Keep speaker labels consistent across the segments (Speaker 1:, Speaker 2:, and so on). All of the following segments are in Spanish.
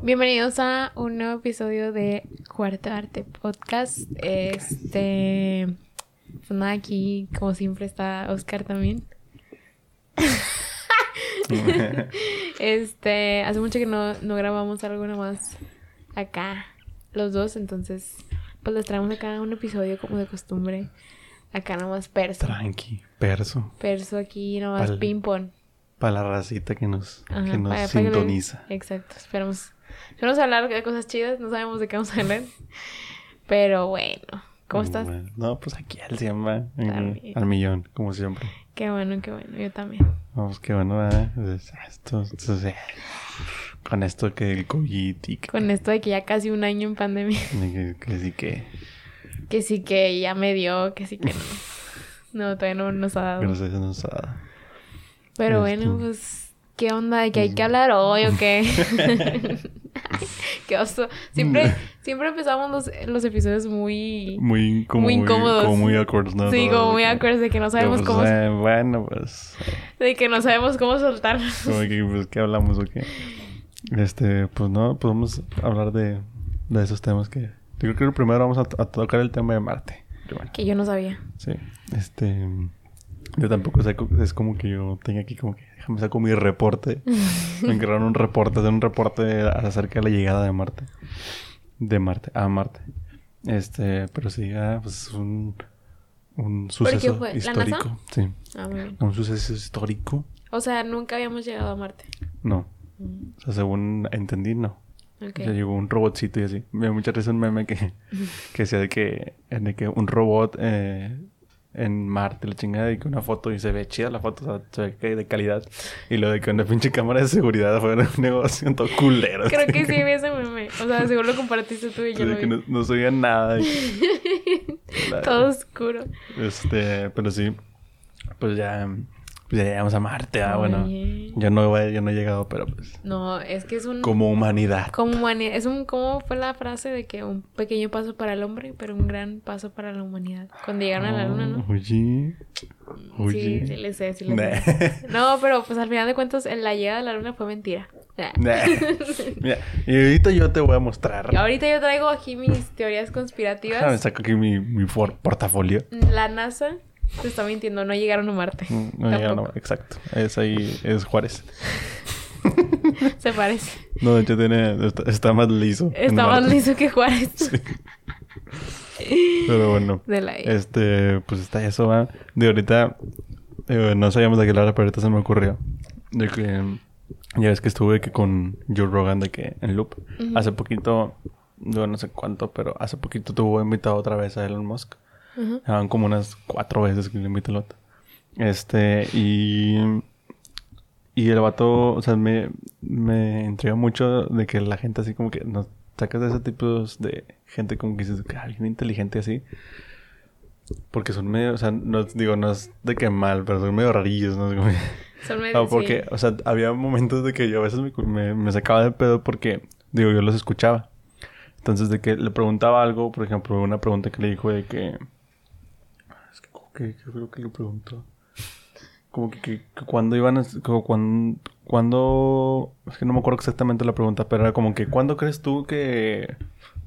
Speaker 1: Bienvenidos a un nuevo episodio de Cuarto Arte Podcast. Este. Pues nada, aquí, como siempre, está Oscar también. este. Hace mucho que no, no grabamos algo más acá, los dos, entonces. Pues les traemos acá un episodio como de costumbre. Acá nomás perso.
Speaker 2: Tranqui, perso.
Speaker 1: Perso aquí nomás
Speaker 2: Pal-
Speaker 1: ping-pong.
Speaker 2: Para la racita que nos,
Speaker 1: Ajá,
Speaker 2: que nos
Speaker 1: para- para que le-
Speaker 2: sintoniza.
Speaker 1: Exacto, esperamos. Esperamos hablar de cosas chidas, no sabemos de qué vamos a hablar. Pero bueno, ¿cómo estás?
Speaker 2: Bueno, no, pues aquí al 100 va, en-
Speaker 1: Al millón.
Speaker 2: como siempre.
Speaker 1: Qué bueno, qué bueno, yo también.
Speaker 2: Vamos, qué bueno, ¿verdad? Esto, esto. Con esto que el COVID y que,
Speaker 1: Con esto de que ya casi un año en pandemia,
Speaker 2: que, que sí que,
Speaker 1: que sí que ya me dio, que sí que no. No, todavía no nos ha
Speaker 2: que
Speaker 1: dado.
Speaker 2: no sé, nos ha dado.
Speaker 1: Pero bueno,
Speaker 2: Esto.
Speaker 1: pues, ¿qué onda? ¿De qué hay que hablar hoy o qué? qué oso. Siempre, siempre empezamos los, los episodios muy...
Speaker 2: Muy, como,
Speaker 1: Muy incómodos.
Speaker 2: Como muy awkward, ¿no?
Speaker 1: Sí, como muy
Speaker 2: que-
Speaker 1: awkward de que no sabemos
Speaker 2: pues,
Speaker 1: cómo...
Speaker 2: eh, bueno, pues,
Speaker 1: De que no sabemos cómo soltar.
Speaker 2: como que, pues, ¿qué hablamos o qué? Este, pues no, podemos hablar de, de esos temas que... Yo creo que primero vamos a, a tocar el tema de Marte. Primero.
Speaker 1: Que yo no sabía.
Speaker 2: Sí, este... Yo tampoco sé, es como que yo tengo aquí como que... Déjame saco mi reporte. Me encargaron un reporte, hacer un reporte acerca de la llegada de Marte. De Marte, a Marte. Este, pero sí, ah, pues es un... Un
Speaker 1: qué
Speaker 2: suceso
Speaker 1: fue? ¿La
Speaker 2: histórico. Sí,
Speaker 1: Ah,
Speaker 2: un suceso histórico.
Speaker 1: O sea, nunca habíamos llegado a Marte.
Speaker 2: No, o sea, según entendí, no.
Speaker 1: Ok.
Speaker 2: O sea, llegó un robotcito y así. Me dio mucha risa un meme que, que decía de que, de que un robot eh, en Marte, la chingada, y que una foto y se ve chida la foto, o sea, se ve que de calidad. Y lo de que una pinche cámara de seguridad fuera un negocio todo culero.
Speaker 1: Creo que sí vi ese meme. O sea, seguro lo compartiste tú y yo lo
Speaker 2: que
Speaker 1: vi.
Speaker 2: no, no se veía nada. de que-
Speaker 1: Todo oscuro.
Speaker 2: Este, pero sí, pues ya, pues llegamos a Marte. Ah, bueno, yo no, he- yo no he llegado, pero pues,
Speaker 1: No, es que es un...
Speaker 2: como humanidad.
Speaker 1: Como humanidad. Es un... ¿Cómo fue la frase de que un pequeño paso para el hombre, pero un gran paso para la humanidad? Cuando llegaron a la luna, ¿no?
Speaker 2: Oye,
Speaker 1: Sí,
Speaker 2: oye.
Speaker 1: sí le sé, sí le
Speaker 2: Nah.
Speaker 1: sé. No, pero pues al final de cuentas la llegada a la luna fue mentira. Nah.
Speaker 2: Nah. Mira, y ahorita yo te voy a mostrar.
Speaker 1: Y ahorita yo traigo aquí mis teorías conspirativas.
Speaker 2: saco aquí mi, mi portafolio.
Speaker 1: La NASA te está mintiendo, no llegaron a Marte.
Speaker 2: No, no,
Speaker 1: Tampoco.
Speaker 2: exacto. Es ahí, es Juárez.
Speaker 1: Se parece.
Speaker 2: No, de hecho tiene, está, está más liso.
Speaker 1: Está más
Speaker 2: Marte.
Speaker 1: liso que Juárez.
Speaker 2: Pero bueno,
Speaker 1: De la
Speaker 2: este, pues está eso, va. De ahorita, eh, no sabíamos de qué hablar, pero ahorita se me ocurrió. De que, ya ves que estuve que con Joe Rogan de que en Loop. Hace poquito, yo no sé cuánto, pero hace poquito tuvo invitado otra vez a Elon Musk.
Speaker 1: Ujú.
Speaker 2: Van como unas cuatro veces que le invito el vato. Este, y. Y el vato, o sea, me, me intriga mucho de que la gente así como que nos sacas de ese tipo de gente como que dices que alguien inteligente así. Porque son medio, o sea, no digo, no es de que mal, pero son medio rarillos, ¿no? Como-
Speaker 1: Son medio-
Speaker 2: no, porque,
Speaker 1: sí.
Speaker 2: o sea, había momentos de que yo a veces me, me, me sacaba de pedo porque, digo, yo los escuchaba. Entonces, de que le preguntaba algo, por ejemplo, una pregunta que le dijo de que... Que, como que, ¿qué fue lo preguntó? Como que, que, que cuando iban a... Como cuando, cuando... Es que no me acuerdo exactamente la pregunta, pero era como que, ¿cuándo crees tú que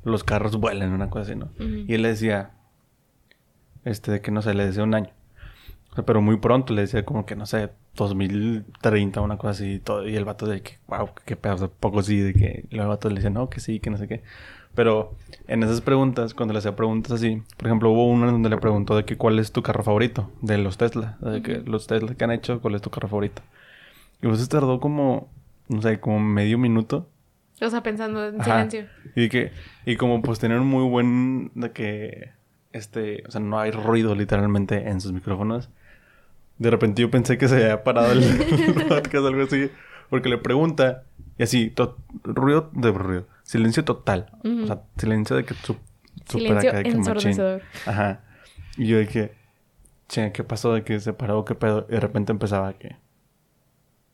Speaker 2: los carros vuelen? Una cosa así, ¿no? Y él le decía... Este, de que no sé, le decía un año. O sea, pero muy pronto le decía como que, no sé, 2030, una cosa así y todo. Y el vato de que, wow, qué pedo, o sea, poco sí, de que el vato le decía, no, que sí, que no sé qué. Pero en esas preguntas, cuando le hacía preguntas así, por ejemplo, hubo una en donde le preguntó de que cuál es tu carro favorito, de los Tesla, de que los Tesla que han hecho, cuál es tu carro favorito. Y pues tardó como, no sé, como medio minuto.
Speaker 1: O sea, pensando en
Speaker 2: Ajá.
Speaker 1: silencio.
Speaker 2: Y que, y como pues tener un muy buen, de que, este, o sea, no hay ruido literalmente en sus micrófonos. De repente yo pensé que se había parado el podcast o algo así. Porque le pregunta, y así, ruido de ruido. Silencio total. O sea, silencio de que su,
Speaker 1: Silencio
Speaker 2: acá de que machín. Ajá. Y yo que, che, ¿qué pasó? De que se paró, ¿qué pedo? Y de repente empezaba que,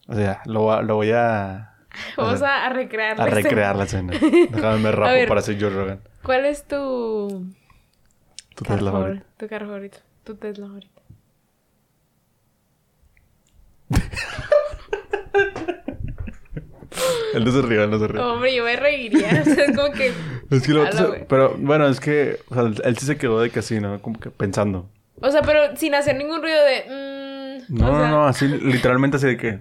Speaker 2: o sea, lo, lo voy a,
Speaker 1: Vamos a, a recrear la
Speaker 2: a
Speaker 1: escena.
Speaker 2: recrear la escena. Déjame me rapo
Speaker 1: ver.
Speaker 2: para ser Joe Rogan.
Speaker 1: ¿Cuál es tu
Speaker 2: Tu Tesla favorito.
Speaker 1: Tu carro favorito. Tu Tesla favorito.
Speaker 2: Él no se ríe, él no se ríe.
Speaker 1: Hombre, yo me reiría. O sea, es como que.
Speaker 2: Es que lo se-. Pero bueno, es que o sea, él sí se quedó de casino, como que pensando.
Speaker 1: O sea, pero sin hacer ningún ruido de. mm,
Speaker 2: No,
Speaker 1: o sea,
Speaker 2: no, no, así literalmente así de que.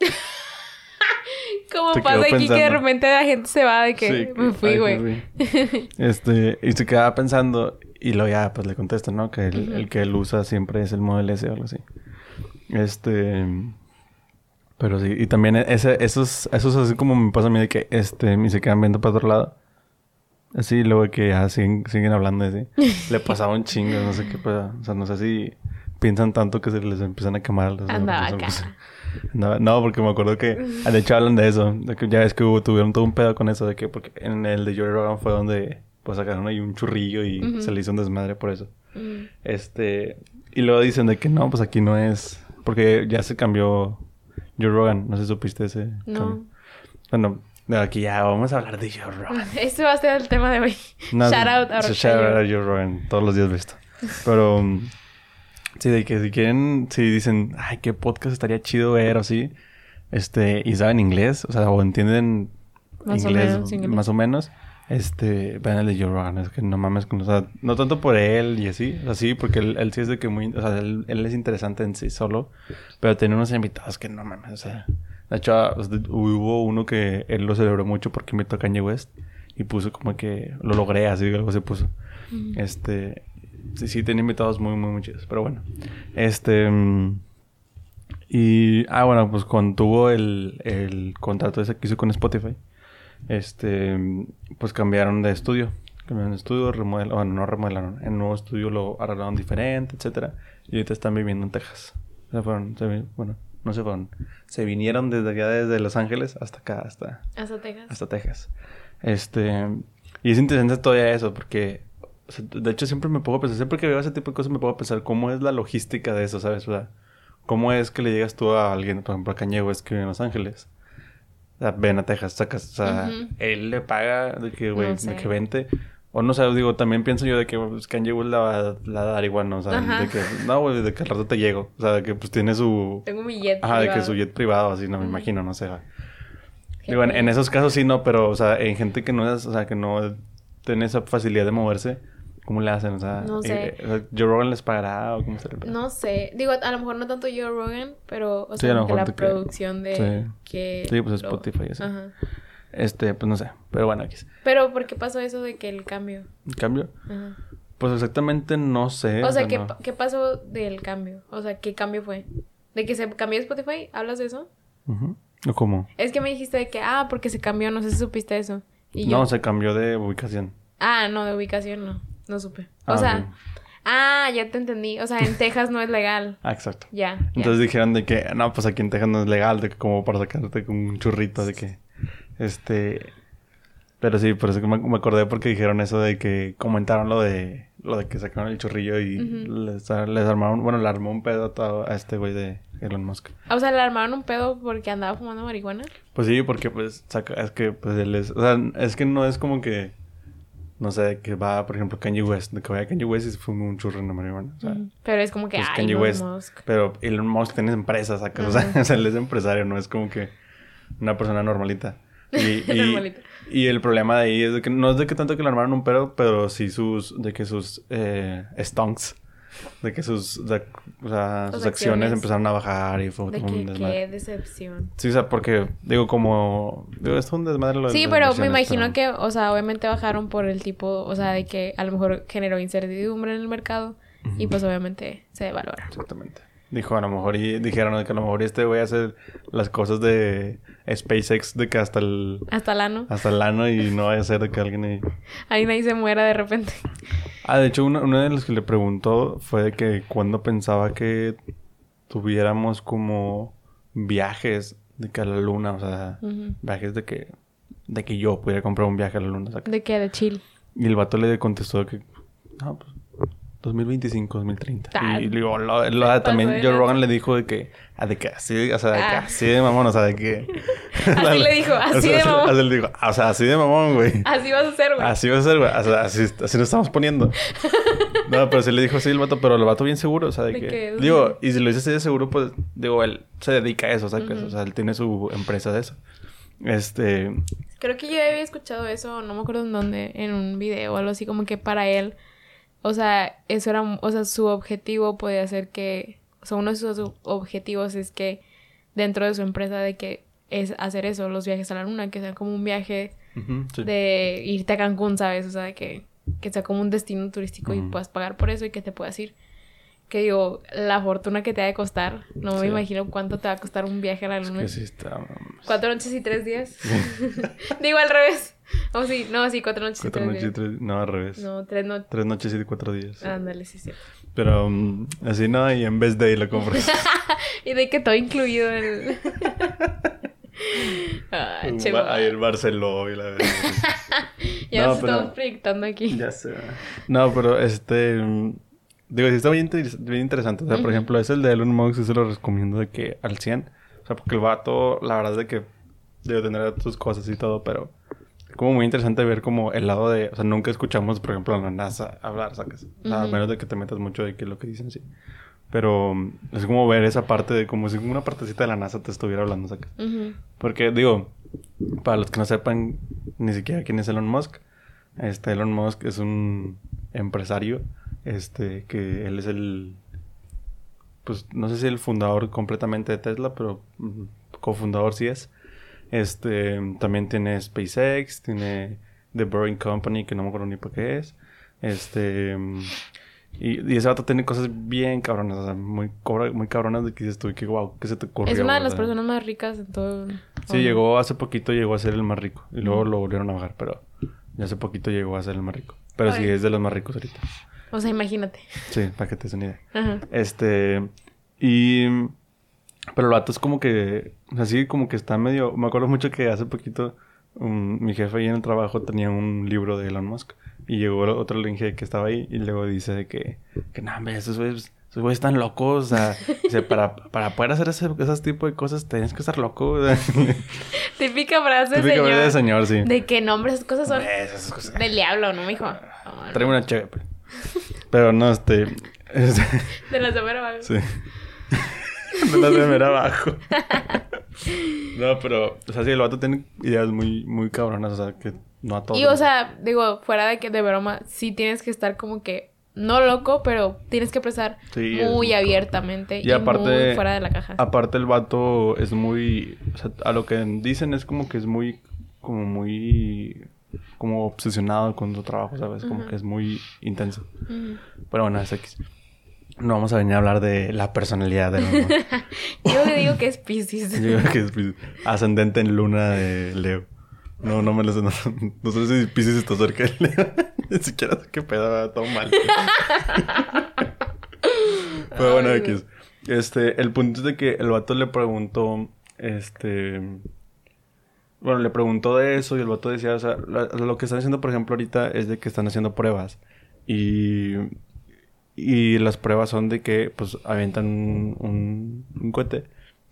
Speaker 1: Como
Speaker 2: se
Speaker 1: pasa aquí que de repente la gente se va de que
Speaker 2: Sí,
Speaker 1: me fui, güey.
Speaker 2: Este, y se quedaba pensando, y luego ya pues le contestan, ¿no? Que el, el que él usa siempre es el Model S o algo así. Este. Pero sí, y también ese, esos, esos así como me pasa a mí de que este, y se quedan viendo para otro lado. Así, luego que ya siguen, siguen hablando así. Le pasaba un chingo, no sé qué, pero, o sea, no sé si piensan tanto que se les empiezan a quemar. las
Speaker 1: Andaba acá.
Speaker 2: Andaba- no, porque me acuerdo que de hecho hablan de eso, de que ya ves que hubo, tuvieron todo un pedo con eso, de que porque en el de Joe Rogan fue donde pues sacaron ahí un churrillo y se le hizo un desmadre por eso.
Speaker 1: Mm.
Speaker 2: Este, y luego dicen de que no, pues aquí no es, porque ya se cambió Joe Rogan, no sé si supiste ese
Speaker 1: No.
Speaker 2: cambio. Bueno, aquí ya vamos a hablar de Joe Rogan.
Speaker 1: Ese va a ser el tema de hoy.
Speaker 2: No,
Speaker 1: Shout out a
Speaker 2: shout out a. Joe Rogan. Todos los días visto. Pero... um, sí, de que si quieren... Si dicen... Ay, qué podcast estaría chido ver o así. Este... Y saben inglés. O sea, o entienden...
Speaker 1: Más o menos, inglés.
Speaker 2: Más o menos. Este... Vean el de Joe Rogan. Es que no mames con... O sea, no tanto por él y así. O sea, sí, porque él, él sí es de que muy... O sea, él, él es interesante en sí solo. Pero tiene unos invitados que no mames. O sea... De hecho, ah, hubo uno que él lo celebró mucho porque invitó a Kanye West. Y puso como que... Lo logré, así algo se puso.
Speaker 1: Mm.
Speaker 2: Este... Sí, sí, tenía invitados muy, muy, muy chidos. Pero bueno. Este... mm, Y... Ah, bueno, pues cuando tuvo el, el contrato ese que hizo con Spotify. Este... Pues cambiaron de estudio. Cambiaron de estudio, remodelaron... Bueno, no remodelaron. En un nuevo estudio lo arreglaron diferente, etcétera. Y ahorita están viviendo en Texas. Se fueron... se bueno, no se fueron. Se vinieron desde allá, desde Los Ángeles hasta acá, hasta
Speaker 1: Hasta Texas.
Speaker 2: hasta Texas. Este, y es interesante todavía eso, porque, o sea, de hecho, siempre me a pensar, siempre que veo ese tipo de cosas, me a pensar cómo es la logística de eso, ¿sabes? O sea, cómo es que le llegas tú a alguien, por ejemplo, a Kanye West que vive en Los Ángeles. Sea, ven a Texas, sacas, o sea, él le paga de que, güey,
Speaker 1: No
Speaker 2: de que vente. O no sé, digo, también pienso yo de que pues, Kanye West la va, a dar igual, ¿no? O sea,
Speaker 1: Ajá.
Speaker 2: de que, no, güey, de que al rato te llego. O sea, de que pues tiene su,
Speaker 1: Tengo mi jet.
Speaker 2: Ajá, de que su jet privado, así, no me imagino, no sé. Digo, en, en esos casos sí, no, pero, o sea, en gente que no es, o sea, que no tiene esa facilidad de moverse, ¿cómo le hacen? O sea,
Speaker 1: No sé.
Speaker 2: eh, o sea, ¿Joe Rogan les pagará o cómo se le
Speaker 1: No sé. Digo, a lo mejor no tanto Joe Rogan, pero, o
Speaker 2: Sí,
Speaker 1: sea,
Speaker 2: lo
Speaker 1: que la producción de
Speaker 2: sí.
Speaker 1: que.
Speaker 2: Sí, pues
Speaker 1: lo-
Speaker 2: Spotify y así.
Speaker 1: Ajá.
Speaker 2: Este, pues no sé, pero bueno, aquí.
Speaker 1: Pero, ¿por qué pasó eso de que el cambio?
Speaker 2: En cambio,
Speaker 1: Ajá.
Speaker 2: pues exactamente no sé.
Speaker 1: O sea, ¿qué,
Speaker 2: no.
Speaker 1: ¿qué pasó del cambio? O sea, ¿qué cambio fue? ¿De que se cambió Spotify? ¿Hablas de eso?
Speaker 2: Ujú. ¿O cómo?
Speaker 1: Es que me dijiste de que, ah, porque se cambió, no sé si supiste eso. Y yo,
Speaker 2: No, se cambió de ubicación.
Speaker 1: ah, no, de ubicación no, no supe. O
Speaker 2: Ah,
Speaker 1: sea,
Speaker 2: ok.
Speaker 1: ah, ya te entendí. O sea, en Texas no es legal.
Speaker 2: Ah, exacto.
Speaker 1: Ya. ya.
Speaker 2: Entonces dijeron de que, no, pues aquí en Texas no es legal, de que como para sacarte con un churrito, de que, este... Pero sí, por eso que me, me acordé porque dijeron eso de que comentaron lo de lo de que sacaron el churrillo y les, les armaron, bueno, le armó un pedo a, todo- a este güey de Elon Musk.
Speaker 1: O sea, le armaron un pedo porque andaba fumando marihuana.
Speaker 2: Pues sí, porque pues saca, es que pues él es, o sea, es que no es como que, no sé, que va, por ejemplo, Kanye West, que vaya Kanye West y se fuma un churro en la marihuana, o sea,
Speaker 1: Ujú. Pero es como que,
Speaker 2: pues
Speaker 1: ay,
Speaker 2: Kanye
Speaker 1: Elon
Speaker 2: West.
Speaker 1: Musk.
Speaker 2: Pero Elon Musk tiene empresas, sacas, o, sea, o sea, él es empresario, no es como que una persona normalita. Y, y, y el problema de ahí es de que no es de que tanto que le armaron un pedo, pero sí sus, de que sus eh, stonks, de que sus, de- o sea,
Speaker 1: Sus
Speaker 2: acciones.
Speaker 1: acciones.
Speaker 2: empezaron a bajar y fue
Speaker 1: De
Speaker 2: un
Speaker 1: que,
Speaker 2: desmadre.
Speaker 1: qué decepción.
Speaker 2: Sí, o sea, porque, digo, como, digo, es un desmadre lo de
Speaker 1: Sí, pero me imagino
Speaker 2: pero-
Speaker 1: que, o sea, obviamente bajaron por el tipo, o sea, de que a lo mejor generó incertidumbre en el mercado y pues obviamente se devaluaron.
Speaker 2: Exactamente. Dijo, a lo mejor, y dijeron que a lo mejor este voy a hacer las cosas de SpaceX de que hasta el,
Speaker 1: Hasta el ano.
Speaker 2: hasta el ano y no vaya a ser de que alguien ahí...
Speaker 1: Ahí nadie se muera de repente.
Speaker 2: Ah, de hecho, uno, uno de los que le preguntó fue de que cuando pensaba que tuviéramos como viajes de que a la luna, o sea, viajes de que, de que yo pudiera comprar un viaje a la luna. ¿saca?
Speaker 1: ¿De qué? De chill.
Speaker 2: Y el vato le contestó que, no, pues, 2025, 2030.
Speaker 1: Ah,
Speaker 2: y digo, lo, lo- también Joe. Rogan le dijo de que, ah, de que así, o sea, de que
Speaker 1: Ah.
Speaker 2: así de mamón, o sea, de que...
Speaker 1: Así le dijo, así
Speaker 2: O sea,
Speaker 1: de mamón.
Speaker 2: Así le dijo, o sea, así de mamón, güey.
Speaker 1: Así vas a ser, güey.
Speaker 2: Así va a ser, güey. O sea, así, así nos estamos poniendo. No, pero sí le dijo así el vato, pero el vato bien seguro, o sea, de
Speaker 1: De
Speaker 2: que...
Speaker 1: que-
Speaker 2: Digo, y si lo dice así de seguro, pues, digo, él se dedica a eso, ¿sabes?
Speaker 1: Ujú.
Speaker 2: O sea, él tiene su empresa de eso. Este...
Speaker 1: Creo que yo había escuchado eso, no me acuerdo en dónde, en un video o algo así, como que para él, o sea, eso era, o sea, su objetivo podía ser que, o sea, uno de sus objetivos es que dentro de su empresa de que es hacer eso, los viajes a la luna, que sea como un viaje
Speaker 2: sí.
Speaker 1: de irte a Cancún, ¿sabes? O sea, de que, que sea como un destino turístico y puedas pagar por eso y que te puedas ir. Que digo, la fortuna que te ha de costar, no me imagino cuánto te va a costar un viaje a la
Speaker 2: Es
Speaker 1: luna.
Speaker 2: que sí está... mames.
Speaker 1: Cuatro noches y tres días. Digo al revés. O sí, no, sí, cuatro noches
Speaker 2: Cuatro
Speaker 1: y tres
Speaker 2: noches y
Speaker 1: días.
Speaker 2: tres... No, al revés.
Speaker 1: No, tres noches.
Speaker 2: Tres noches y cuatro días.
Speaker 1: Ándale, sí, sí.
Speaker 2: Pero um, así no, y en vez de ahí lo compras.
Speaker 1: Y de que todo incluido en. ah.
Speaker 2: Ahí el Barceló y la verdad.
Speaker 1: Ya
Speaker 2: No,
Speaker 1: nos
Speaker 2: pero-
Speaker 1: estamos proyectando aquí.
Speaker 2: Ya sé. No, pero este. mm, Digo, sí está bien, inter- bien interesante. O sea, por
Speaker 1: Ujú.
Speaker 2: ejemplo, ese el de Elon Musk, sí se lo recomiendo de que al 100. O sea, porque el vato, la verdad es de que debe tener sus cosas y todo, pero es como muy interesante ver como el lado de. O sea, nunca escuchamos, por ejemplo, a la NASA hablar, ¿sacas? O sea, a
Speaker 1: Ujú.
Speaker 2: menos de que te metas mucho de que lo que dicen, sí. Pero mm, es como ver esa parte de como si una partecita de la NASA te estuviera hablando, ¿sacas?
Speaker 1: Ujú.
Speaker 2: Porque, digo, para los que no sepan ni siquiera quién es Elon Musk, este Elon Musk es un empresario, este, que él es el, pues no sé si el fundador completamente de Tesla, pero mm, cofundador sí es. Este, también tiene SpaceX, tiene The Boring Company, que no me acuerdo ni por qué es. Este, mm, y, y ese vato tiene cosas bien cabronas, o sea, muy, cobra- muy cabronas de que dices tú, que wow, ¿qué se te ocurrió?
Speaker 1: Es una de las personas más ricas en todo.
Speaker 2: Sí, llegó hace poquito, llegó a ser el más rico. Y luego lo volvieron a bajar, pero ya hace poquito llegó a ser el más rico. Pero sí, es de los más ricos ahorita.
Speaker 1: O sea, imagínate.
Speaker 2: Sí, para que te des una idea.
Speaker 1: Ajá.
Speaker 2: Este. Y. Pero el vato es como que. Así como que está medio. Me acuerdo mucho que hace poquito. um, mi jefe ahí en el trabajo tenía un libro de Elon Musk. Y llegó otro linge que estaba ahí. Y luego dice de que. Que no, hombre, esos güeyes. Esos güeyes están locos. O sea, dice, para, para poder hacer ese, esos tipos de cosas tienes que estar loco.
Speaker 1: Típica frase,
Speaker 2: Típica
Speaker 1: señor.
Speaker 2: frase de señor, sí.
Speaker 1: De que nombres, esas cosas son
Speaker 2: Esas cosas.
Speaker 1: del diablo, ¿no, mijo? No,
Speaker 2: una chévere. Pero no, este. este,
Speaker 1: De las de mero vago.
Speaker 2: sí. No las de ver abajo. no, pero. O sea, sí, el vato tiene ideas muy, muy cabronas. O sea, que no a todos.
Speaker 1: Y o sea, digo, fuera de que de broma, sí tienes que estar como que no loco, pero tienes que pensar
Speaker 2: Sí,
Speaker 1: muy
Speaker 2: muy
Speaker 1: abiertamente
Speaker 2: Y
Speaker 1: y,
Speaker 2: aparte-
Speaker 1: muy fuera de la caja.
Speaker 2: Aparte, el vato es muy. O sea, a lo que dicen es como que es muy. Como muy. Como obsesionado con su trabajo, ¿sabes? Como que es muy intenso.
Speaker 1: Ujú.
Speaker 2: Pero bueno, es X. No vamos a venir a hablar de la personalidad de Elon Musk.
Speaker 1: Yo le digo que es Pisces.
Speaker 2: Yo creo que es Piscis. ascendente en luna de Leo. No, no me lo sé. No, no sé si Pisces está cerca de Leo. Ni siquiera sé qué pedo, va todo mal. Pero bueno, X. Este, el punto es de que el vato le preguntó, este... Bueno, le preguntó de eso y el vato decía, o sea, la- lo que están haciendo, por ejemplo, ahorita es de que están haciendo pruebas. Y... Y las pruebas son de que, pues, avientan un, un, un cohete.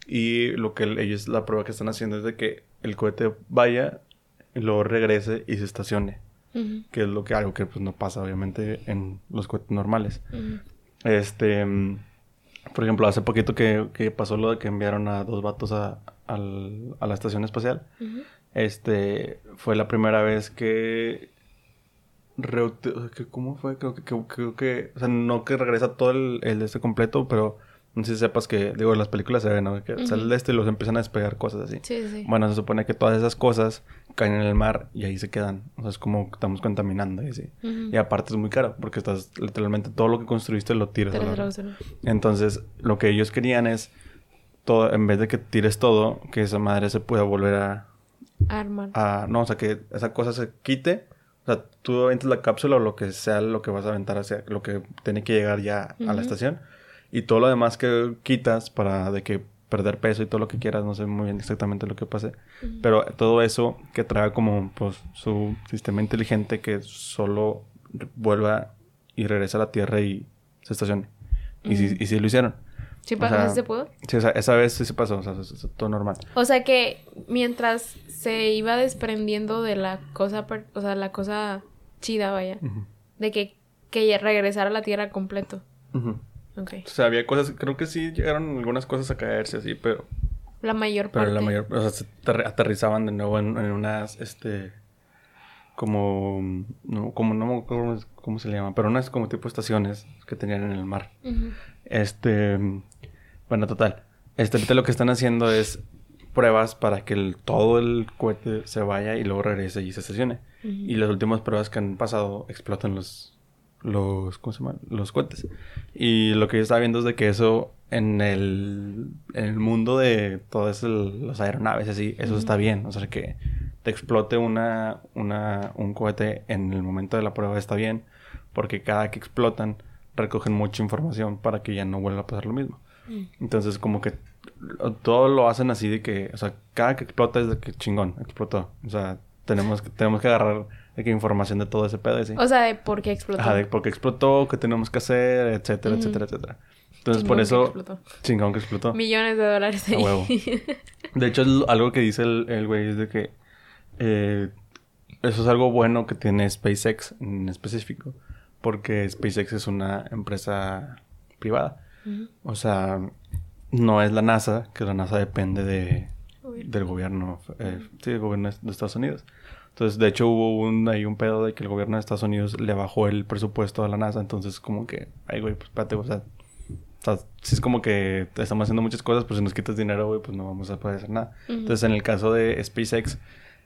Speaker 2: Y lo que ellos, la prueba que están haciendo es de que el cohete vaya, y luego regrese y se estacione. Que es lo que, algo que pues no pasa, obviamente, en los cohetes normales. Este, mm, por ejemplo, hace poquito que, que pasó lo de que enviaron a dos vatos a, al- a la estación espacial. Este, fue la primera vez que... ¿Cómo fue? Creo que, que- creo que... O sea, no que regresa todo el, el de este completo, pero no sé si sepas que... Digo, las películas se ve, ¿no? Que sale el de este y los empiezan a despegar cosas así.
Speaker 1: Sí, sí.
Speaker 2: Bueno, se supone que todas esas cosas caen en el mar y ahí se quedan. O sea, es como que estamos contaminando y así. Y aparte es muy caro porque estás literalmente todo lo que construiste lo tiras. Entonces, lo que ellos querían es todo, en vez de que tires todo, que esa madre se pueda volver a,
Speaker 1: Armar.
Speaker 2: a- no, o sea, que esa cosa se quite. O sea, tú aventas la cápsula o lo que sea lo que vas a aventar hacia lo que tiene que llegar ya a la estación. Y todo lo demás que quitas para de que perder peso y todo lo que quieras, no sé muy bien exactamente lo que pase. Pero todo eso que trae como pues su sistema inteligente que solo vuelva y regrese a la Tierra y se estacione. Y, sí lo hicieron.
Speaker 1: ¿Sí,
Speaker 2: O
Speaker 1: pa-
Speaker 2: sea,
Speaker 1: ¿sí se pudo?
Speaker 2: Sí, o sea, esa vez sí se pasó, o sea, todo normal.
Speaker 1: O sea que mientras se iba desprendiendo de la cosa, per- o sea, la cosa chida, vaya, de que, que regresara a la Tierra completo.
Speaker 2: O sea, había cosas, creo que sí llegaron algunas cosas a caerse así, pero,
Speaker 1: La mayor
Speaker 2: pero
Speaker 1: parte.
Speaker 2: la mayor, o sea, se aterri- aterrizaban de nuevo en, en unas, este, como, no, como, no me acuerdo cómo, cómo se le llama, pero unas como tipo estaciones que tenían en el mar. Este, bueno, total. Este, ahorita lo que están haciendo es pruebas para que el- todo el cohete se vaya y luego regrese y se estacione. Y las últimas pruebas que han pasado explotan los, los, ¿cómo se llama? Los cohetes. Y lo que yo estaba viendo es de que eso en el, en el mundo de todas las aeronaves así, eso está bien. O sea, que te explote una, una, un cohete en el momento de la prueba está bien. Porque cada que explotan recogen mucha información para que ya no vuelva a pasar lo mismo.
Speaker 1: Mm.
Speaker 2: Entonces, como que todo lo hacen así de que, o sea, cada que explota es de que chingón, explotó. O sea, tenemos que, tenemos que agarrar de que información de todo ese pedo y así.
Speaker 1: O sea, de por qué explotó.
Speaker 2: Ajá, de por qué explotó, qué tenemos que hacer, etcétera, etcétera, etcétera. Entonces,
Speaker 1: Chingón
Speaker 2: por
Speaker 1: que
Speaker 2: eso,
Speaker 1: explotó.
Speaker 2: chingón que explotó.
Speaker 1: Millones de dólares ahí.
Speaker 2: A huevo. De hecho, es algo que dice el el güey es de que eh, eso es algo bueno que tiene SpaceX en específico, porque SpaceX es una empresa privada. O sea, no es la NASA, que la NASA depende de, del gobierno, eh, sí, del gobierno de Estados Unidos. Entonces, de hecho, hubo un, ahí un pedo de que el gobierno de Estados Unidos le bajó el presupuesto a la NASA. Entonces, como que, ay, güey, pues espérate, o sea, o sea, si es como que estamos haciendo muchas cosas, pues si nos quitas dinero, güey, pues no vamos a poder hacer nada. Entonces, en el caso de SpaceX,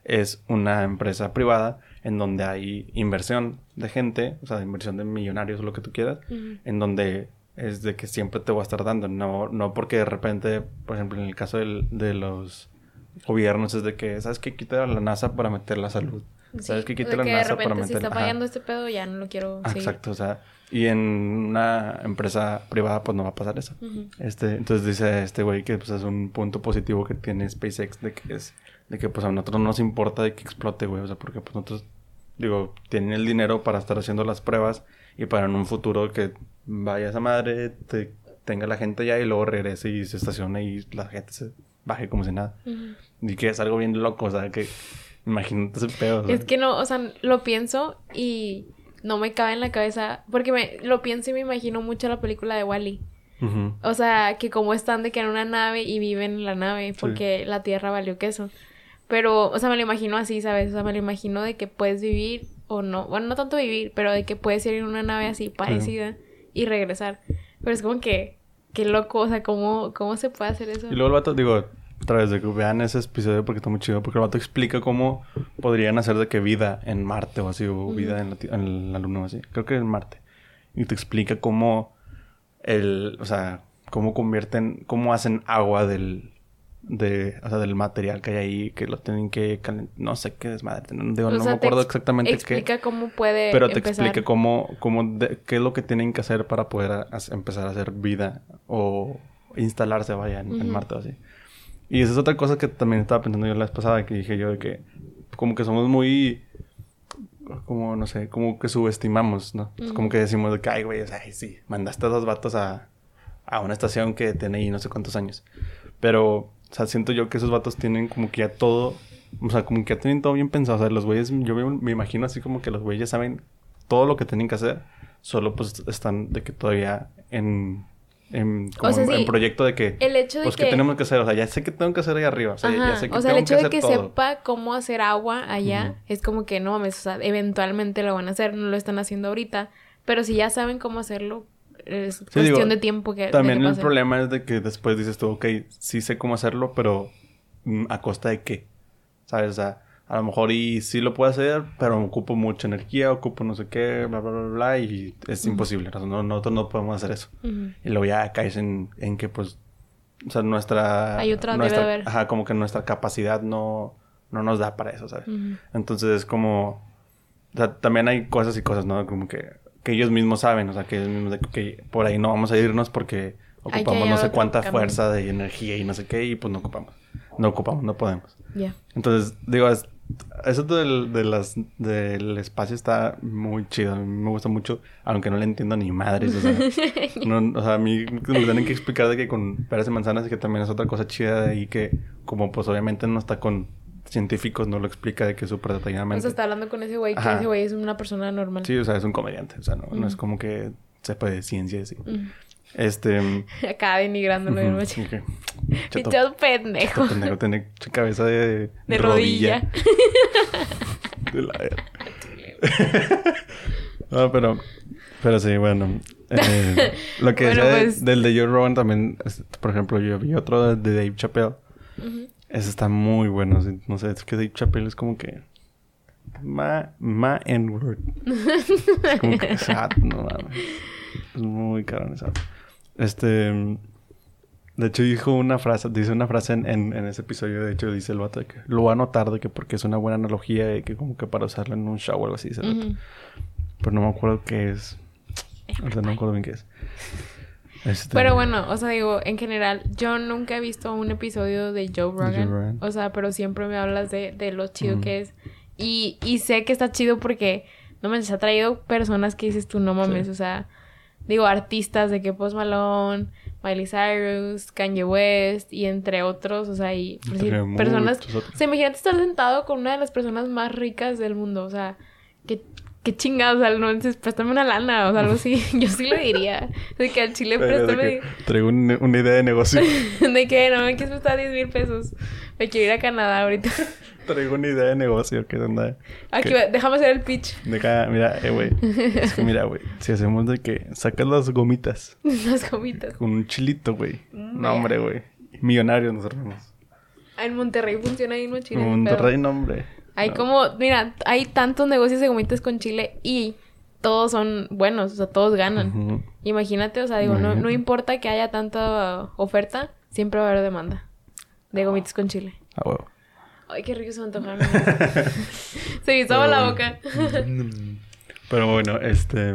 Speaker 2: es una empresa privada en donde hay inversión de gente, o sea, inversión de millonarios o lo que tú quieras, en donde es de que siempre te voy a estar dando, no, no porque de repente, por ejemplo, en el caso del- de los gobiernos es de que, ¿sabes qué? Quita la NASA para meter la salud. ¿Sabes qué? Quita la
Speaker 1: que de
Speaker 2: NASA
Speaker 1: repente
Speaker 2: para
Speaker 1: si
Speaker 2: meter...
Speaker 1: está
Speaker 2: ajá.
Speaker 1: fallando este pedo ya no lo quiero
Speaker 2: Ah,
Speaker 1: seguir.
Speaker 2: Exacto, o sea, y en una empresa privada pues no va a pasar eso. Este, entonces dice este güey que pues es un punto positivo que tiene SpaceX de que es de que pues a nosotros no nos importa de que explote, güey, o sea, porque pues nosotros digo, tienen el dinero para estar haciendo las pruebas y para en un futuro que vaya esa madre, te, tenga la gente ya y luego regrese y se estacione y la gente se baje como si nada.
Speaker 1: Ujú.
Speaker 2: Y que es algo bien loco, o sea, que imagínate ese pedo. o sea.
Speaker 1: Es que no, o sea, lo pienso y no me cabe en la cabeza. Porque me lo pienso y me imagino mucho la película de Wally. O sea, que como están de que en una nave y viven en la nave porque la tierra valió queso. Pero, o sea, me lo imagino así, ¿sabes? O sea, me lo imagino de que puedes vivir o no. Bueno, no tanto vivir, pero de que puedes ir en una nave así parecida y regresar. Pero es como que, qué loco, o sea, ¿cómo, cómo se puede hacer eso?
Speaker 2: Y luego el vato, digo, otra vez de que vean ese episodio porque está muy chido, porque el vato explica cómo podrían hacer de que vida en Marte o así, o vida en la, en la Luna o así. Creo que en Marte. Y te explica cómo el, o sea, cómo convierten, cómo hacen agua del, de, o sea, del material que hay ahí, que lo tienen que calentar, no sé qué desmadre, no, digo, no
Speaker 1: sea,
Speaker 2: me
Speaker 1: te
Speaker 2: acuerdo
Speaker 1: ex-
Speaker 2: exactamente qué.
Speaker 1: Explica cómo puede
Speaker 2: Pero te
Speaker 1: empezar.
Speaker 2: explica cómo, cómo de- qué es lo que tienen que hacer para poder a- a- empezar a hacer vida o instalarse, vaya, en, en
Speaker 1: Ujú.
Speaker 2: Marte o así. Y esa es otra cosa que también estaba pensando yo la vez pasada, que dije yo de que como que somos muy, como, no sé, como que subestimamos, ¿no? Es Como
Speaker 1: Ujú.
Speaker 2: que decimos de que, ay, güey, ay, sí, mandaste a dos vatos a, a una estación que tiene ahí no sé cuántos años. Pero, o sea, siento yo que esos vatos tienen como que ya todo, o sea, como que ya tienen todo bien pensado. O sea, los güeyes, yo me, me imagino así como que los güeyes saben todo lo que tienen que hacer, solo pues están de que todavía en, en, como
Speaker 1: sea,
Speaker 2: en, en
Speaker 1: sí,
Speaker 2: proyecto de que,
Speaker 1: El hecho de
Speaker 2: pues,
Speaker 1: que...
Speaker 2: ¿qué tenemos que hacer? O sea, ya sé que tengo que hacer ahí arriba. O sea, ya sé que
Speaker 1: o sea, el hecho de que
Speaker 2: todo.
Speaker 1: sepa cómo hacer agua allá es como que no mames, o sea, eventualmente lo van a hacer, no lo están haciendo ahorita, pero si ya saben cómo hacerlo, es cuestión
Speaker 2: digo,
Speaker 1: de tiempo que de
Speaker 2: También
Speaker 1: que
Speaker 2: el problema es de que después dices tú, ok, sí sé cómo hacerlo, pero mm, ¿a costa de qué? ¿Sabes? O sea, a lo mejor y sí lo puedo hacer, pero ocupo mucha energía, ocupo no sé qué, bla, bla, bla, bla, y es imposible. O sea, no- nosotros no podemos hacer eso.
Speaker 1: Ujú.
Speaker 2: Y luego ya caes en, en que, pues, o sea, nuestra...
Speaker 1: Hay otra, debe
Speaker 2: nuestra,
Speaker 1: haber.
Speaker 2: Ajá, como que nuestra capacidad no, no nos da para eso, ¿sabes?
Speaker 1: Ujú.
Speaker 2: Entonces es como... O sea, también hay cosas y cosas, ¿no? Como que, que ellos mismos saben, o sea, que ellos mismos de que por ahí no vamos a irnos porque ocupamos no sé cuánta fuerza de energía y no sé qué y pues no ocupamos. No ocupamos, no podemos.
Speaker 1: Ya.
Speaker 2: Entonces, digo, es- Eso del, de las, del espacio está muy chido. A mí me gusta mucho, aunque no le entiendo ni madres. O sea, no, o sea a mí me tienen que explicar de que con peras y manzanas, que también es otra cosa chida de ahí que, como pues obviamente no está con científicos, no lo explica de que súper detalladamente.
Speaker 1: O sea, está hablando con ese güey, que ese güey es una persona normal.
Speaker 2: Sí, o sea, es un comediante. O sea, no, no es como que sepa de ciencia y así. Este.
Speaker 1: Acá denigrándolo bien
Speaker 2: ujú,
Speaker 1: machín.
Speaker 2: ok. Chato-
Speaker 1: pendejo.
Speaker 2: chato pendejo, tiene cabeza de,
Speaker 1: De rodilla.
Speaker 2: De la no, pero, pero sí, bueno. eh, lo que
Speaker 1: Bueno,
Speaker 2: decía de-
Speaker 1: pues-
Speaker 2: del de Joe Rogan también, es- por ejemplo, yo vi otro de Dave Chappelle.
Speaker 1: Ujú.
Speaker 2: Ese está muy bueno. No sé, es que Dave Chappelle es como que. Ma, ma N-word. es como que sad, no mames. Es muy cabrón esa. Este. De hecho, dijo una frase, dice una frase en, en, en ese episodio. De hecho, dice el vato de que lo va a notar de que porque es una buena analogía y que como que para usarla en un show o algo así. Vato.
Speaker 1: Ujú.
Speaker 2: Pero no me acuerdo qué es. Ahorita no me acuerdo bien qué es. Este,
Speaker 1: Pero bueno, o sea, digo, en general, yo nunca he visto un episodio de Joe Rogan.
Speaker 2: Rogan.
Speaker 1: O sea, pero siempre me hablas de, de lo chido que es. Y, y sé que está chido porque, no me ha traído personas que dices tú, no mames,
Speaker 2: Sí.
Speaker 1: o sea, digo, artistas de que Post Malone, Miley Cyrus, Kanye West y entre otros, o sea, y personas... O sea, imagínate estar sentado con una de las personas más ricas del mundo, o sea, qué, qué chingados, o sea, no dices, préstame una lana, o sea, algo así, yo sí le diría, de que al chile
Speaker 2: Pero
Speaker 1: préstame...
Speaker 2: traigo un- una idea de negocio.
Speaker 1: De que no me quieres prestar 10 mil pesos. Me quiero ir a Canadá ahorita.
Speaker 2: traigo una idea de negocio. Que onda.
Speaker 1: Aquí,
Speaker 2: que-
Speaker 1: va- déjame hacer el pitch.
Speaker 2: Deja, mira, eh, güey. Es que mira, güey. Si hacemos de que sacas las gomitas
Speaker 1: Las gomitas.
Speaker 2: con un chilito, güey.
Speaker 1: Mm,
Speaker 2: No, hombre, güey. Millonarios nos armamos.
Speaker 1: En Monterrey funciona ahí en Chile.
Speaker 2: En Monterrey, no, hombre.
Speaker 1: Hay
Speaker 2: No.
Speaker 1: como, mira, hay tantos negocios de gomitas con Chile y todos son buenos, o sea, todos ganan. Imagínate, o sea, digo, no, importa que haya tanta oferta, siempre va a haber demanda de gomitas con chile.
Speaker 2: Ah, huevo.
Speaker 1: Ay, qué rico se me antojaron. Se me agua la boca.
Speaker 2: Pero bueno, este.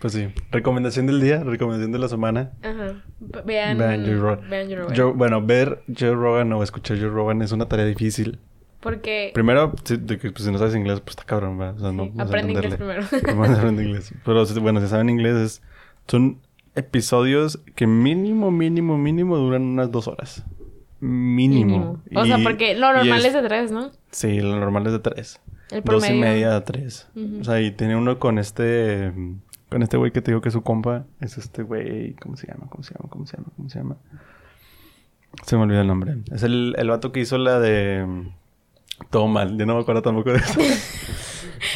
Speaker 2: Pues sí. Recomendación del día, recomendación de la semana.
Speaker 1: Ajá. Ve- Vean,
Speaker 2: Vean Joe Rogan.
Speaker 1: vean Joe Rogan.
Speaker 2: Joe- bueno, ver Joe Rogan o escuchar Joe Rogan es una tarea difícil.
Speaker 1: Porque
Speaker 2: Primero, si, de que, pues, si no sabes inglés, pues está cabrón, ¿verdad? O sea, no
Speaker 1: Sí,
Speaker 2: a
Speaker 1: aprende inglés primero.
Speaker 2: Aprende inglés. Pero bueno, si saben inglés, es- son episodios que mínimo, mínimo, mínimo duran unas dos horas. Mínimo.
Speaker 1: O sea, porque lo normal es, de tres, ¿no?
Speaker 2: Sí, lo normal es de tres.
Speaker 1: El
Speaker 2: Dos y
Speaker 1: promedio.
Speaker 2: media a tres. O sea, y tiene uno con este... Con este güey que te digo que es su compa. Es este güey... ¿Cómo se llama? ¿Cómo se llama? ¿Cómo se llama? ¿Cómo se llama? Se me olvidó el nombre. Es el, el vato que hizo la de... Todo mal. Yo no me acuerdo tampoco de eso.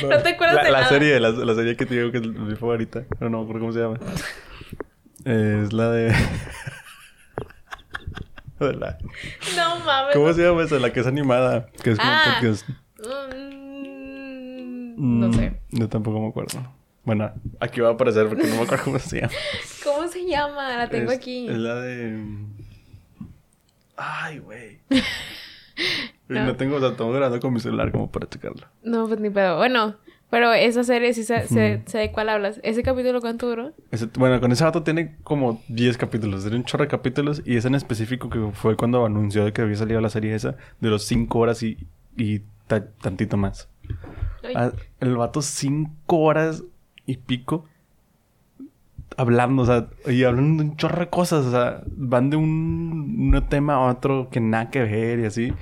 Speaker 1: No te acuerdas
Speaker 2: la,
Speaker 1: de
Speaker 2: la
Speaker 1: nada.
Speaker 2: serie, la, la serie que te digo que es mi favorita. Pero no me acuerdo cómo se llama. Es la de... de la-
Speaker 1: No mames.
Speaker 2: ¿Cómo se llama esa? La que es animada. Que es como
Speaker 1: Ah.
Speaker 2: podcast.
Speaker 1: Mm, No
Speaker 2: Mm,
Speaker 1: sé.
Speaker 2: Yo tampoco me acuerdo. Bueno, aquí va a aparecer porque no me acuerdo cómo se llama.
Speaker 1: ¿Cómo se llama? La tengo
Speaker 2: Es-
Speaker 1: aquí.
Speaker 2: Es la de. Ay, güey.
Speaker 1: No.
Speaker 2: no. tengo, o sea, tengo grabando con mi celular como para checarlo.
Speaker 1: No, pues ni pedo. Bueno, pero esa serie sí sé, sé,
Speaker 2: Ujú.
Speaker 1: sé de cuál hablas. ¿Ese capítulo cuánto duró?
Speaker 2: Ese- bueno, con ese vato tiene como 10 capítulos. Tiene un chorro de capítulos. Y ese en específico que fue cuando anunció de que había salido la serie esa de los 5 horas y, y ta- tantito más. Ah, el vato 5 horas y pico hablando, o sea, y hablan de un chorro de cosas, o sea, van de un, un tema a otro que nada que ver y así.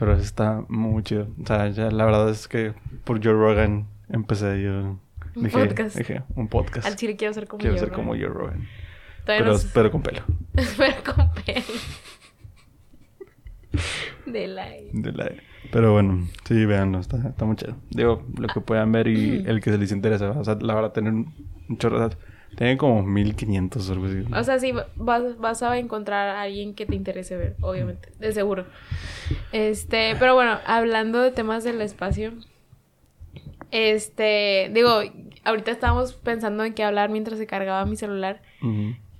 Speaker 2: Pero está muy chido. O sea, ya la verdad es que por Joe Rogan empecé yo.
Speaker 1: Un
Speaker 2: Dije,
Speaker 1: podcast.
Speaker 2: dije, un podcast.
Speaker 1: Al chile quiero ser como
Speaker 2: Quiero
Speaker 1: yo,
Speaker 2: ser
Speaker 1: ¿no?
Speaker 2: como Joe Rogan. Pero, pero con pelo.
Speaker 1: pero con pelo. De la...
Speaker 2: De la- Pero bueno, sí, véanlo, está, está muy chido. Digo, lo que puedan ver y el que se les interese. O sea, la verdad, tener un, un chorro de... Tienen como 1500 o algo así.
Speaker 1: O sea, sí, vas, vas a encontrar a alguien que te interese ver, obviamente, de seguro. Este, pero bueno, hablando de temas del espacio, este, digo, ahorita estábamos pensando en qué hablar mientras se cargaba mi celular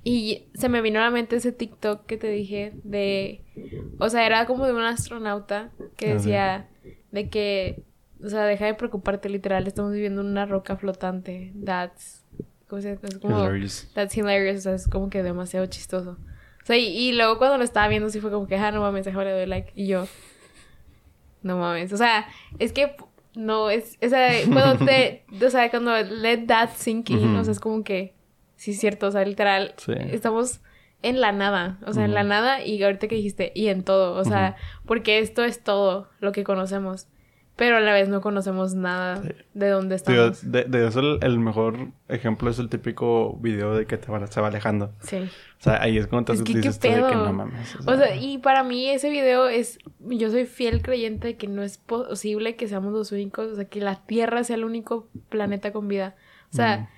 Speaker 1: y se me vino a la mente ese TikTok que te dije de, o sea, era como de un astronauta que
Speaker 2: Ah,
Speaker 1: decía de que, o sea, deja de preocuparte, literal, estamos viviendo en una roca flotante. That's, ¿cómo se Es como,
Speaker 2: Hilarious.
Speaker 1: That's hilarious, o sea, es como que demasiado chistoso. O sea, y, y luego cuando lo estaba viendo, sí fue como que, ah, no mames, déjame le doy like. Y yo, No mames. O sea, es que no es. O sea, cuando te. O sea, cuando let that sink in, o sea, es como que. Sí, es cierto. O sea, literal.
Speaker 2: Sí.
Speaker 1: Estamos en la nada. O sea, en la nada y ahorita que dijiste, y en todo. O sea, porque esto es todo lo que conocemos. Pero a la vez no conocemos nada de dónde
Speaker 2: Digo,
Speaker 1: estamos.
Speaker 2: de, de eso el, el mejor ejemplo es el típico video de que te va, se va alejando.
Speaker 1: Sí.
Speaker 2: O sea, ahí es cuando te
Speaker 1: Es que, ¿qué
Speaker 2: dices tú de que no mames.
Speaker 1: O sea, y para mí ese video es, yo soy fiel creyente de que no es posible que seamos los únicos, o sea, que la Tierra sea el único planeta con vida. O sea,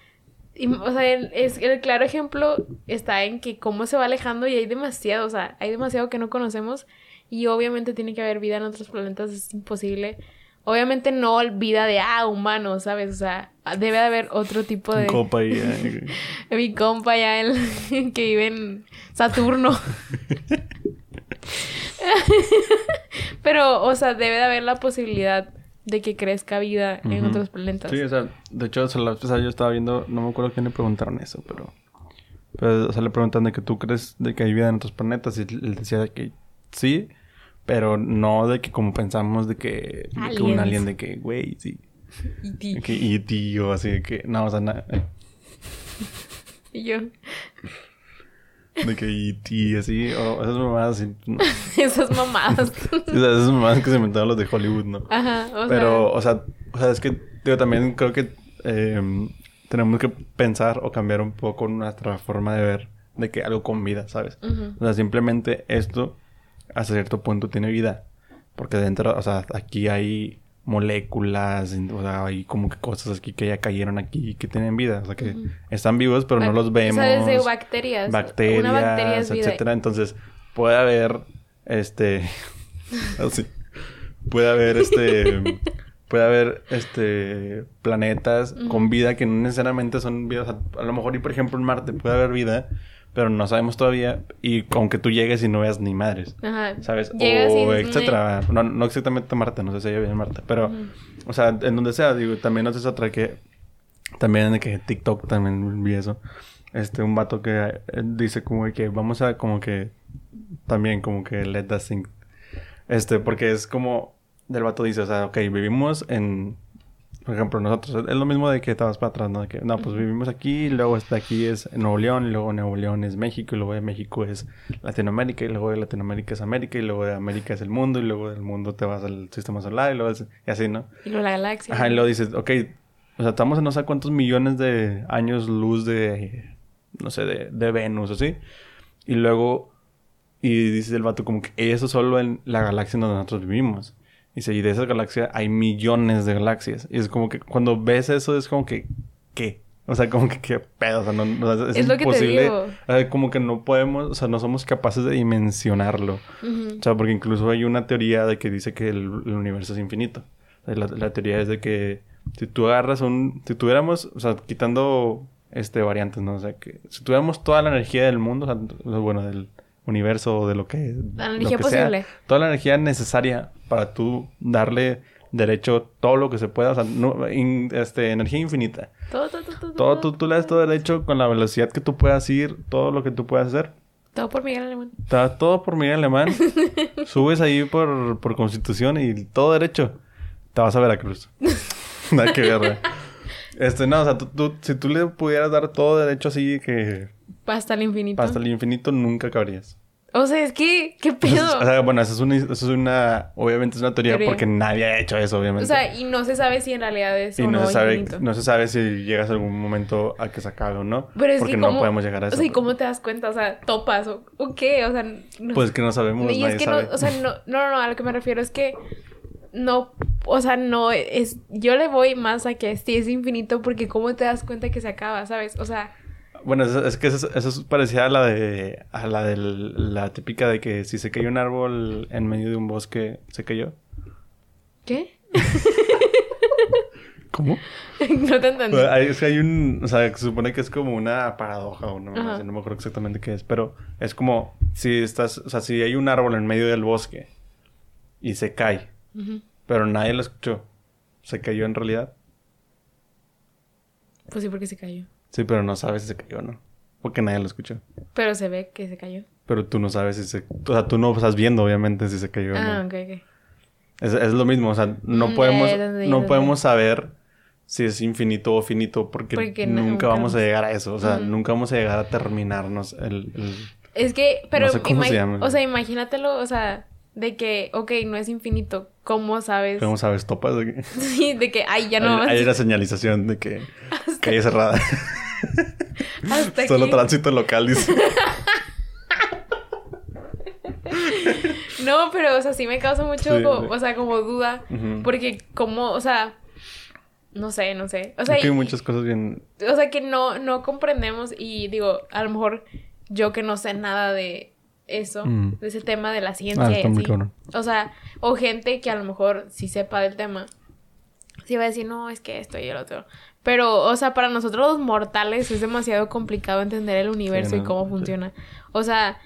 Speaker 1: y- o sea, el, es, el claro ejemplo está en que cómo se va alejando y hay demasiado, o sea, hay demasiado que no conocemos y obviamente tiene que haber vida en otros planetas, es imposible. Obviamente no vida de, ah, humano, ¿sabes? O sea, debe de haber otro tipo de...
Speaker 2: Un copa y... eh,
Speaker 1: Mi compa ya, el que vive en Saturno. Pero, o sea, debe de haber la posibilidad de que crezca vida en otros planetas.
Speaker 2: Sí, o sea, de hecho, o sea, la yo estaba viendo, no me acuerdo quién le preguntaron eso, pero... Pero, o sea, le preguntan de que tú crees de que hay vida en otros planetas y él decía de que sí, pero no de que como pensamos de que, de que un alien de que, güey, sí. De que E.T. o así de que, no, o sea, na- eh,
Speaker 1: y yo,
Speaker 2: de que E.T. así, o esas mamadas así, no.
Speaker 1: esas mamadas.
Speaker 2: O sea, esas mamadas que se inventaron los de Hollywood, ¿no?
Speaker 1: Ajá, o
Speaker 2: Pero, o sea, o sea, es que digo, también creo que eh, tenemos que pensar o cambiar un poco nuestra forma de ver de que algo con vida, ¿sabes?
Speaker 1: sea.
Speaker 2: O sea, simplemente esto hasta cierto punto tiene vida. Porque dentro, o sea, aquí hay moléculas, o sea, hay como que cosas aquí que ya cayeron aquí y que tienen vida. O sea, que están vivos, pero no los vemos.
Speaker 1: O sea, desde bacterias.
Speaker 2: bacterias,
Speaker 1: Una bacteria es vida.
Speaker 2: etcétera. Entonces, puede haber este así. Puede haber este puede haber este planetas con vida que no necesariamente son vida, o sea, a lo mejor y por ejemplo en Marte puede haber vida, pero no sabemos todavía y aunque tú llegues y no veas ni madres.
Speaker 1: Ajá.
Speaker 2: ¿Sabes?
Speaker 1: Llegas
Speaker 2: o etcétera. No, no exactamente Marte, no sé si vida en Marte, pero
Speaker 1: Ujú.
Speaker 2: o sea, en donde sea, digo, también es otra que también de que TikTok también vi eso. Este, un vato que eh, dice como que vamos a como que también como que let that sink. Este, porque es como del vato dice, o sea, ok, vivimos en por ejemplo, nosotros es lo mismo de que estabas para atrás, ¿no? De que no, pues vivimos aquí, y luego hasta aquí es Nuevo León, y luego Nuevo León es México, y luego de México es Latinoamérica, y luego de Latinoamérica es América, y luego de América es el mundo, y luego del mundo te vas al sistema solar, y luego es, y así, ¿no?
Speaker 1: Y luego la galaxia.
Speaker 2: Ajá, y luego dices, ok, o sea, estamos en no sé cuántos millones de años luz de, no sé, de, de Venus, así. Y luego, y dice el vato como que eso solo en la galaxia en donde nosotros vivimos. Y y de esa galaxia hay millones de galaxias. Y es como que cuando ves eso es como que, ¿qué? O sea, como que qué pedo, o sea, no, no- es,
Speaker 1: Es lo que te
Speaker 2: imposible.
Speaker 1: digo.
Speaker 2: como que no podemos, o sea, no somos capaces de dimensionarlo. O sea, porque incluso hay una teoría de que dice que el, el universo es infinito. La teoría es de que si tú agarras un... Si tuviéramos, o sea, quitando este variantes, ¿no? O sea, que si tuviéramos toda la energía del mundo, o sea, bueno, del universo o de lo que...
Speaker 1: La energía
Speaker 2: que sea,
Speaker 1: posible.
Speaker 2: toda la energía necesaria para tú darle derecho todo lo que se pueda, o sea, no, in- este, energía infinita.
Speaker 1: Todo, todo, todo, todo.
Speaker 2: Todo, tú, tú le das todo derecho con la velocidad que tú puedas ir, todo lo que tú puedas hacer.
Speaker 1: Todo por Miguel Alemán.
Speaker 2: Está todo por Miguel Alemán. Subes ahí por, por Constitución y todo derecho. Te vas a Veracruz. Nada que ver. Este, no, o sea, tú, tú- si tú le pudieras dar todo derecho así que
Speaker 1: Hasta el infinito.
Speaker 2: hasta el infinito nunca cabrías.
Speaker 1: O sea, es que, ¿qué pedo?
Speaker 2: O sea, bueno, eso es una, eso es una, obviamente es una teoría,
Speaker 1: Teoría.
Speaker 2: porque nadie ha hecho eso, obviamente.
Speaker 1: O sea, y no se sabe si en realidad es
Speaker 2: y
Speaker 1: o
Speaker 2: no,
Speaker 1: no,
Speaker 2: se sabe,
Speaker 1: infinito.
Speaker 2: no se sabe si llegas a algún momento a que se acabe o no.
Speaker 1: Pero es
Speaker 2: porque
Speaker 1: que
Speaker 2: no
Speaker 1: cómo-
Speaker 2: podemos llegar a eso.
Speaker 1: O sea, ¿y cómo te das cuenta? O sea, topas o, o qué? O sea, no,
Speaker 2: Pues que no sabemos,
Speaker 1: y
Speaker 2: nadie
Speaker 1: es que
Speaker 2: sabe.
Speaker 1: no, o sea, no, no, no, a lo que me refiero es que no, o sea, no es, yo le voy más a que sí es infinito porque cómo te das cuenta que se acaba, ¿sabes? O sea,
Speaker 2: Bueno, es, es que eso, eso es parecida a la de a la de la típica de que si se cayó un árbol en medio de un bosque, se cayó.
Speaker 1: ¿qué?
Speaker 2: ¿Cómo?
Speaker 1: no te entendí.
Speaker 2: Hay, es que hay un, o sea, se supone que es como una paradoja o no,
Speaker 1: Ajá.
Speaker 2: no me acuerdo exactamente qué es, pero es como si estás, o sea, si hay un árbol en medio del bosque y se cae, pero nadie lo escuchó, ¿se cayó en realidad?
Speaker 1: Pues sí, porque se cayó.
Speaker 2: Sí, pero no sabes si se cayó o no, porque nadie lo escuchó.
Speaker 1: Pero se ve que se cayó.
Speaker 2: Pero tú no sabes si se, o sea, tú no estás viendo obviamente si se cayó o
Speaker 1: Ah,
Speaker 2: no.
Speaker 1: ok, ok.
Speaker 2: Es, es lo mismo, o sea, no
Speaker 1: Mm,
Speaker 2: podemos, no podemos saber si es infinito o finito porque,
Speaker 1: Porque
Speaker 2: nunca
Speaker 1: nunca
Speaker 2: vamos a llegar a eso, o sea, nunca vamos a llegar a terminarnos el... el-
Speaker 1: Es que, pero,
Speaker 2: sé cómo se
Speaker 1: ima-
Speaker 2: llama.
Speaker 1: o sea, imagínatelo, o sea, de que, ok, no es infinito, ¿cómo sabes?
Speaker 2: ¿Cómo sabes? ¿Topas? De que,
Speaker 1: Sí, de que, ay, ya no
Speaker 2: hay,
Speaker 1: más.
Speaker 2: hay una señalización de que calle cerrada.
Speaker 1: Hasta
Speaker 2: Solo
Speaker 1: aquí.
Speaker 2: tránsito local, dice.
Speaker 1: No, pero, o sea, sí me causa mucho,
Speaker 2: Sí,
Speaker 1: como-
Speaker 2: sí.
Speaker 1: o sea, como duda, porque como, o sea, no sé, no sé. O sea,
Speaker 2: que hay muchas cosas bien...
Speaker 1: o sea, que no, no comprendemos y digo, a lo mejor yo que no sé nada de eso,
Speaker 2: Mm.
Speaker 1: de ese tema de la ciencia
Speaker 2: Ah, está muy
Speaker 1: así.
Speaker 2: cabrón.
Speaker 1: O sea, o gente que a lo mejor sí sepa del tema, sí va a decir, no, es que esto y el otro. Pero, o sea, para nosotros los mortales es demasiado complicado entender el universo y
Speaker 2: no,
Speaker 1: cómo
Speaker 2: sí.
Speaker 1: funciona. O sea,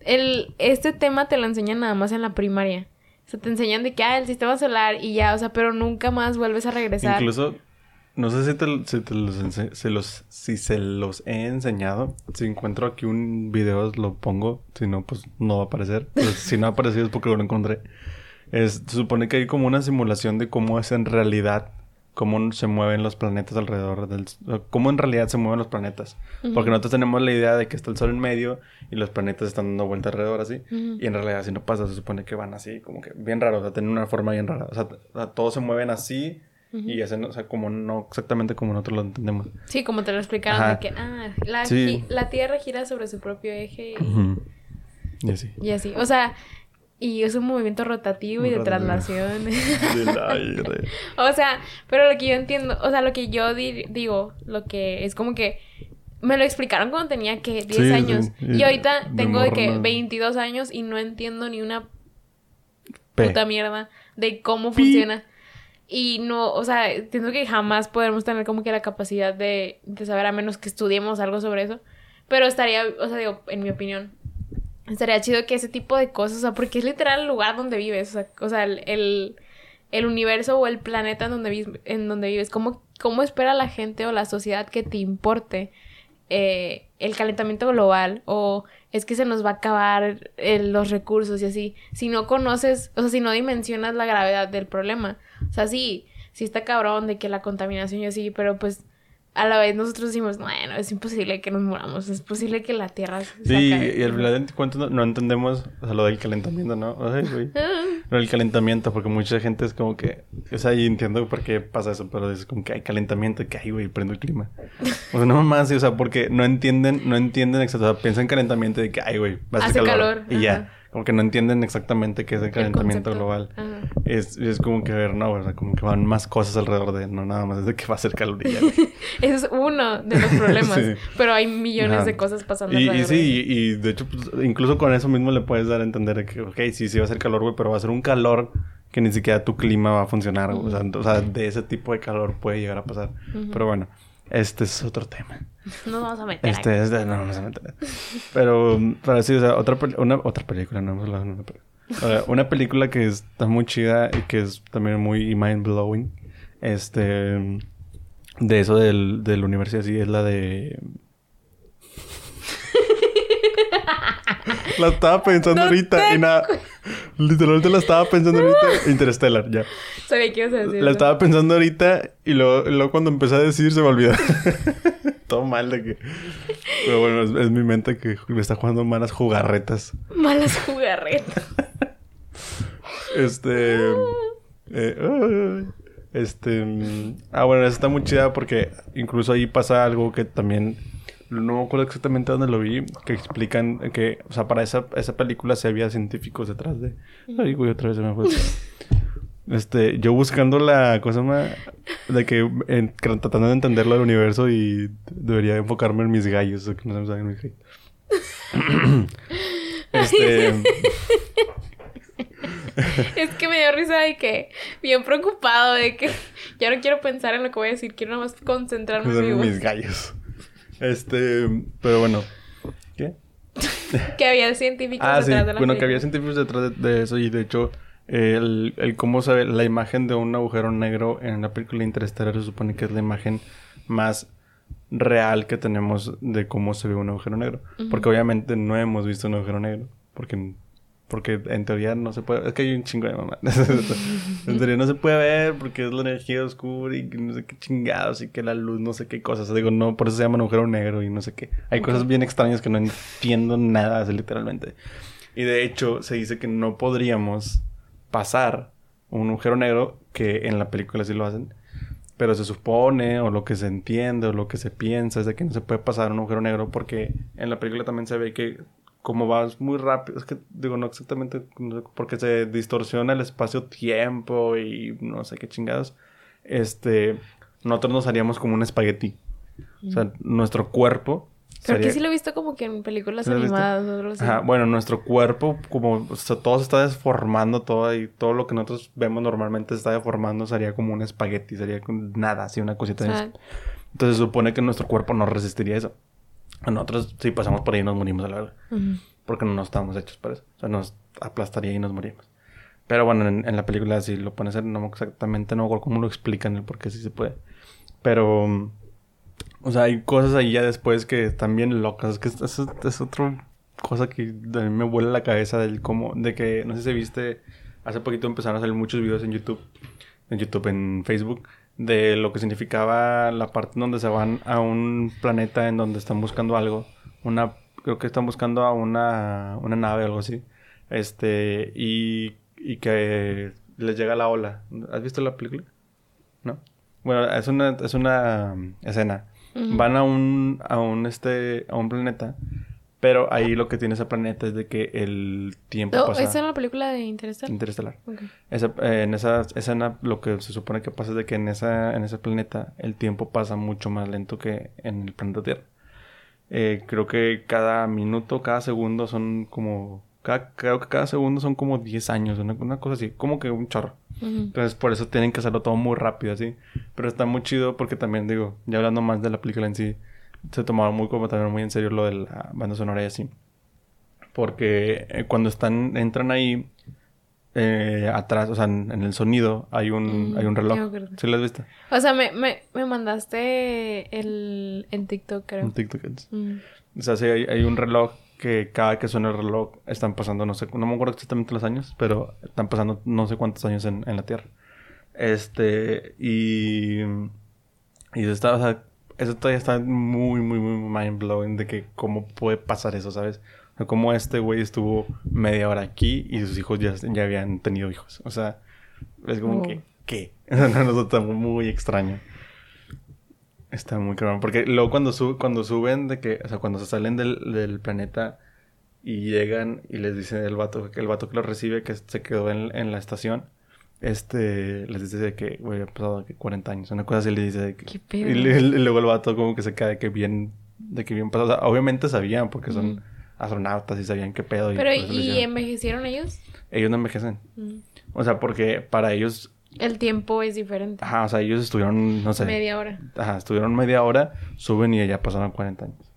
Speaker 1: el, este tema te lo enseñan nada más en la primaria. O sea, te enseñan de que, ah, el sistema solar y ya, o sea, pero nunca más vuelves a regresar.
Speaker 2: Incluso, no sé si, te, si, te los, se los, si se los he enseñado. Si encuentro aquí un video, lo pongo. Si no, pues no va a aparecer. Pues, si no ha aparecido es porque lo encontré. Es, se supone que hay como una simulación de cómo es en realidad, cómo se mueven los planetas alrededor del... Cómo en realidad se mueven los planetas. Porque nosotros tenemos la idea de que está el Sol en medio y los planetas están dando vuelta alrededor así.
Speaker 1: Ujú.
Speaker 2: Y en realidad así no pasa. Se supone que van así, como que bien raro. O sea, tienen una forma bien rara. O sea, todos se mueven así y hacen, o sea, como no exactamente como nosotros lo entendemos.
Speaker 1: Sí, como te lo explicaron,
Speaker 2: Ajá.
Speaker 1: de que, ah, la,
Speaker 2: Sí.
Speaker 1: la Tierra gira sobre su propio eje y.
Speaker 2: Y así.
Speaker 1: y así. O sea, y es un movimiento rotativo y de traslación.
Speaker 2: Del aire.
Speaker 1: o sea, pero lo que yo entiendo, o sea, lo que yo di- digo, lo que es como que me lo explicaron cuando tenía que 10
Speaker 2: Sí, sí.
Speaker 1: años.
Speaker 2: Y
Speaker 1: Y ahorita
Speaker 2: de
Speaker 1: tengo de que
Speaker 2: no.
Speaker 1: 22 años y no entiendo ni una
Speaker 2: P.
Speaker 1: puta mierda de cómo
Speaker 2: Pi.
Speaker 1: funciona. Y no, o sea, entiendo que jamás podremos tener como que la capacidad de, de saber a menos que estudiemos algo sobre eso. Pero estaría, o sea, digo, en mi opinión, estaría chido que ese tipo de cosas, o sea, porque es literal el lugar donde vives, o sea, o sea, el, el, universo o el planeta en donde vives, en donde vives. ¿Cómo, ¿Cómo espera la gente o la sociedad que te importe eh, el calentamiento global o es que se nos va a acabar eh, los recursos y así? Si no conoces, o sea, si no dimensionas la gravedad del problema. O sea, sí, sí está cabrón de que la contaminación y así, pero pues a la vez nosotros decimos, bueno, es imposible que nos muramos, es posible que la Tierra se
Speaker 2: Sí,
Speaker 1: acabe".
Speaker 2: y al final de cuentas no, no entendemos o sea, lo del calentamiento, ¿no? Ay, güey.
Speaker 1: Ah,
Speaker 2: Lo del calentamiento, porque mucha gente es como que... O sea, y entiendo por qué pasa eso, pero es como que hay calentamiento, que hay, güey, prendo el clima. O sea, no más, sí, o sea, porque no entienden, no entienden exactamente, o sea, piensan en calentamiento de que, ay, güey, va a hacer
Speaker 1: Hace
Speaker 2: calor.
Speaker 1: calor,
Speaker 2: Y
Speaker 1: ajá.
Speaker 2: ya, como que no entienden exactamente qué es el calentamiento global.
Speaker 1: Ajá.
Speaker 2: Es, es como que, ver, no, o sea, como que van más cosas alrededor de, no nada más es de que va a hacer calor y ya. güey.
Speaker 1: Ese es uno de los problemas,
Speaker 2: Sí.
Speaker 1: pero hay millones
Speaker 2: Ajá.
Speaker 1: de cosas pasando.
Speaker 2: Y, y sí, y, y de hecho, pues, incluso con eso mismo le puedes dar a entender que, ok, sí, sí va a ser calor, güey, pero va a ser un calor que ni siquiera tu clima va a funcionar. güey. o, sea, o sea, de ese tipo de calor puede llegar a pasar. Pero bueno, este es otro tema.
Speaker 1: Nos vamos a meter.
Speaker 2: Este es de... No, no se mete. Pero, pero sí, o sea, otra, una, otra película, no hemos hablado de una película. Una película que está muy chida y que es también muy mind-blowing. Este... De eso del, del universo así es la de... la estaba pensando
Speaker 1: No
Speaker 2: ahorita
Speaker 1: te
Speaker 2: y nada. Literalmente la estaba pensando ahorita. Interstellar, ya.
Speaker 1: Sabía que ibas a decir
Speaker 2: La estaba pensando ahorita y luego, luego cuando empecé a decir se me olvidó. Todo mal de que... Pero bueno, es, es mi mente que me está jugando malas jugarretas.
Speaker 1: Malas jugarretas.
Speaker 2: Este... eh, este... mm, Ah, bueno, esa está muy chida porque incluso ahí pasa algo que también... No me acuerdo exactamente dónde lo vi. Que explican que... O sea, para esa, esa película sí había científicos detrás de... Ay, güey, otra vez se me fue. Este, yo buscando la cosa más de que en- tratando de entenderlo del universo y debería enfocarme en mis gallos, que no se me salgan mis gallos. este,
Speaker 1: es que me dio risa de que... Bien preocupado de que... Ya no quiero pensar en lo que voy a decir. Quiero nada más concentrarme en mi voz.
Speaker 2: mis gallos. Este, pero bueno, ¿qué?
Speaker 1: Que había científicos
Speaker 2: Ah, sí,
Speaker 1: detrás de la
Speaker 2: bueno, que había
Speaker 1: película.
Speaker 2: científicos detrás de, de eso y de hecho el, el cómo se ve la imagen de un agujero negro en la película Interestelar se supone que es la imagen más real que tenemos de cómo se ve un agujero negro. Porque obviamente no hemos visto un agujero negro. Porque Porque en teoría no se puede... Es que hay un chingo de mamá. en teoría no se puede ver porque es la energía oscura y no sé qué chingados y que la luz no sé qué cosas. digo, no, por eso se llama agujero negro y no sé qué. Hay cosas bien extrañas que no entiendo nada, literalmente. Y de hecho, se dice que no podríamos pasar un agujero negro, que en la película sí lo hacen. Pero se supone, o lo que se entiende, o lo que se piensa, es de que no se puede pasar un agujero negro porque en la película también se ve que como vas muy rápido, es que digo, no exactamente, porque se distorsiona el espacio-tiempo y no sé qué chingados, este, nosotros nos haríamos como un espagueti. O sea, nuestro cuerpo
Speaker 1: Creo que sí lo he visto como que en películas animadas.
Speaker 2: Ajá, bueno, nuestro cuerpo, como o sea, todo se está deformando, todo y todo lo que nosotros vemos normalmente se está deformando, sería como un espagueti, sería nada, así una cosita. Entonces se supone que nuestro cuerpo no resistiría eso. Nosotros, si pasamos por ahí, nos morimos, a la verdad. Porque no estamos hechos para eso. O sea, nos aplastaría y nos morimos. Pero bueno, en, la película, si lo pones, no exactamente, no me cómo lo explican, el por qué sí se puede. Pero, o sea, hay cosas ahí ya después que están bien locas. Es que es, es, otra cosa que a mí me vuela la cabeza del cómo, de que, no sé si viste, hace poquito empezaron a salir muchos videos en YouTube, en YouTube, en Facebook, de lo que significaba la parte donde se van a un planeta en donde están buscando algo. Una, creo que están buscando a una, una nave o algo así. Este, y, y que les llega la ola. ¿Has visto la película? ¿No? Bueno, es una, es una escena. Van a un, a un, este, a un planeta pero ahí lo que tiene ese planeta es de que el tiempo
Speaker 1: oh, pasa... ¿Esa es la película de Interestelar?
Speaker 2: Interestelar. Eh, en esa escena lo que se supone que pasa es de que en, esa, en ese planeta el tiempo pasa mucho más lento que en el planeta Tierra. Eh, creo que cada minuto, cada segundo son como... creo que cada segundo son como 10 años, una, cosa así, como que un chorro. Entonces por eso tienen que hacerlo todo muy rápido así. Pero está muy chido porque también digo, ya hablando más de la película en sí se tomaba muy como también muy en serio lo de la banda sonora y así. Porque eh, cuando están, entran ahí eh, atrás, o sea, en, el sonido hay un, mm, hay un reloj. ¿Sí lo has visto?
Speaker 1: O sea, me, me, me mandaste el en TikTok, creo. En TikTok.
Speaker 2: Mm. O sea, sí, hay, hay, un reloj que cada que suena el reloj están pasando, no sé, no me acuerdo exactamente los años, pero están pasando no sé cuántos años en, en la Tierra. Este, y... Y está, o sea, eso todavía está muy, muy, muy mind blowing de que cómo puede pasar eso, ¿sabes? O sea, cómo este güey estuvo media hora aquí y sus hijos ya, ya habían tenido hijos. O sea, es como que, ¿qué? Eso está muy extraño. Está muy cabrón. Porque luego cuando, cuando suben de que, o sea, cuando se salen del, del planeta y llegan y les dicen el vato, que el vato que lo recibe, que se quedó en, en la estación este, les dice que, güey, ha pasado que 40 años, una cosa así le dice que... ¿Qué pedo? Y, luego el vato como que se queda de que bien, de que bien pasado. obviamente sabían porque son astronautas y sabían qué pedo.
Speaker 1: Pero, ¿y, envejecieron ellos?
Speaker 2: Ellos no envejecen. O sea, porque para ellos...
Speaker 1: El tiempo es diferente.
Speaker 2: Ajá, o sea, ellos estuvieron, no sé...
Speaker 1: Media hora.
Speaker 2: Ajá, estuvieron media hora, suben y ya pasaron 40 años.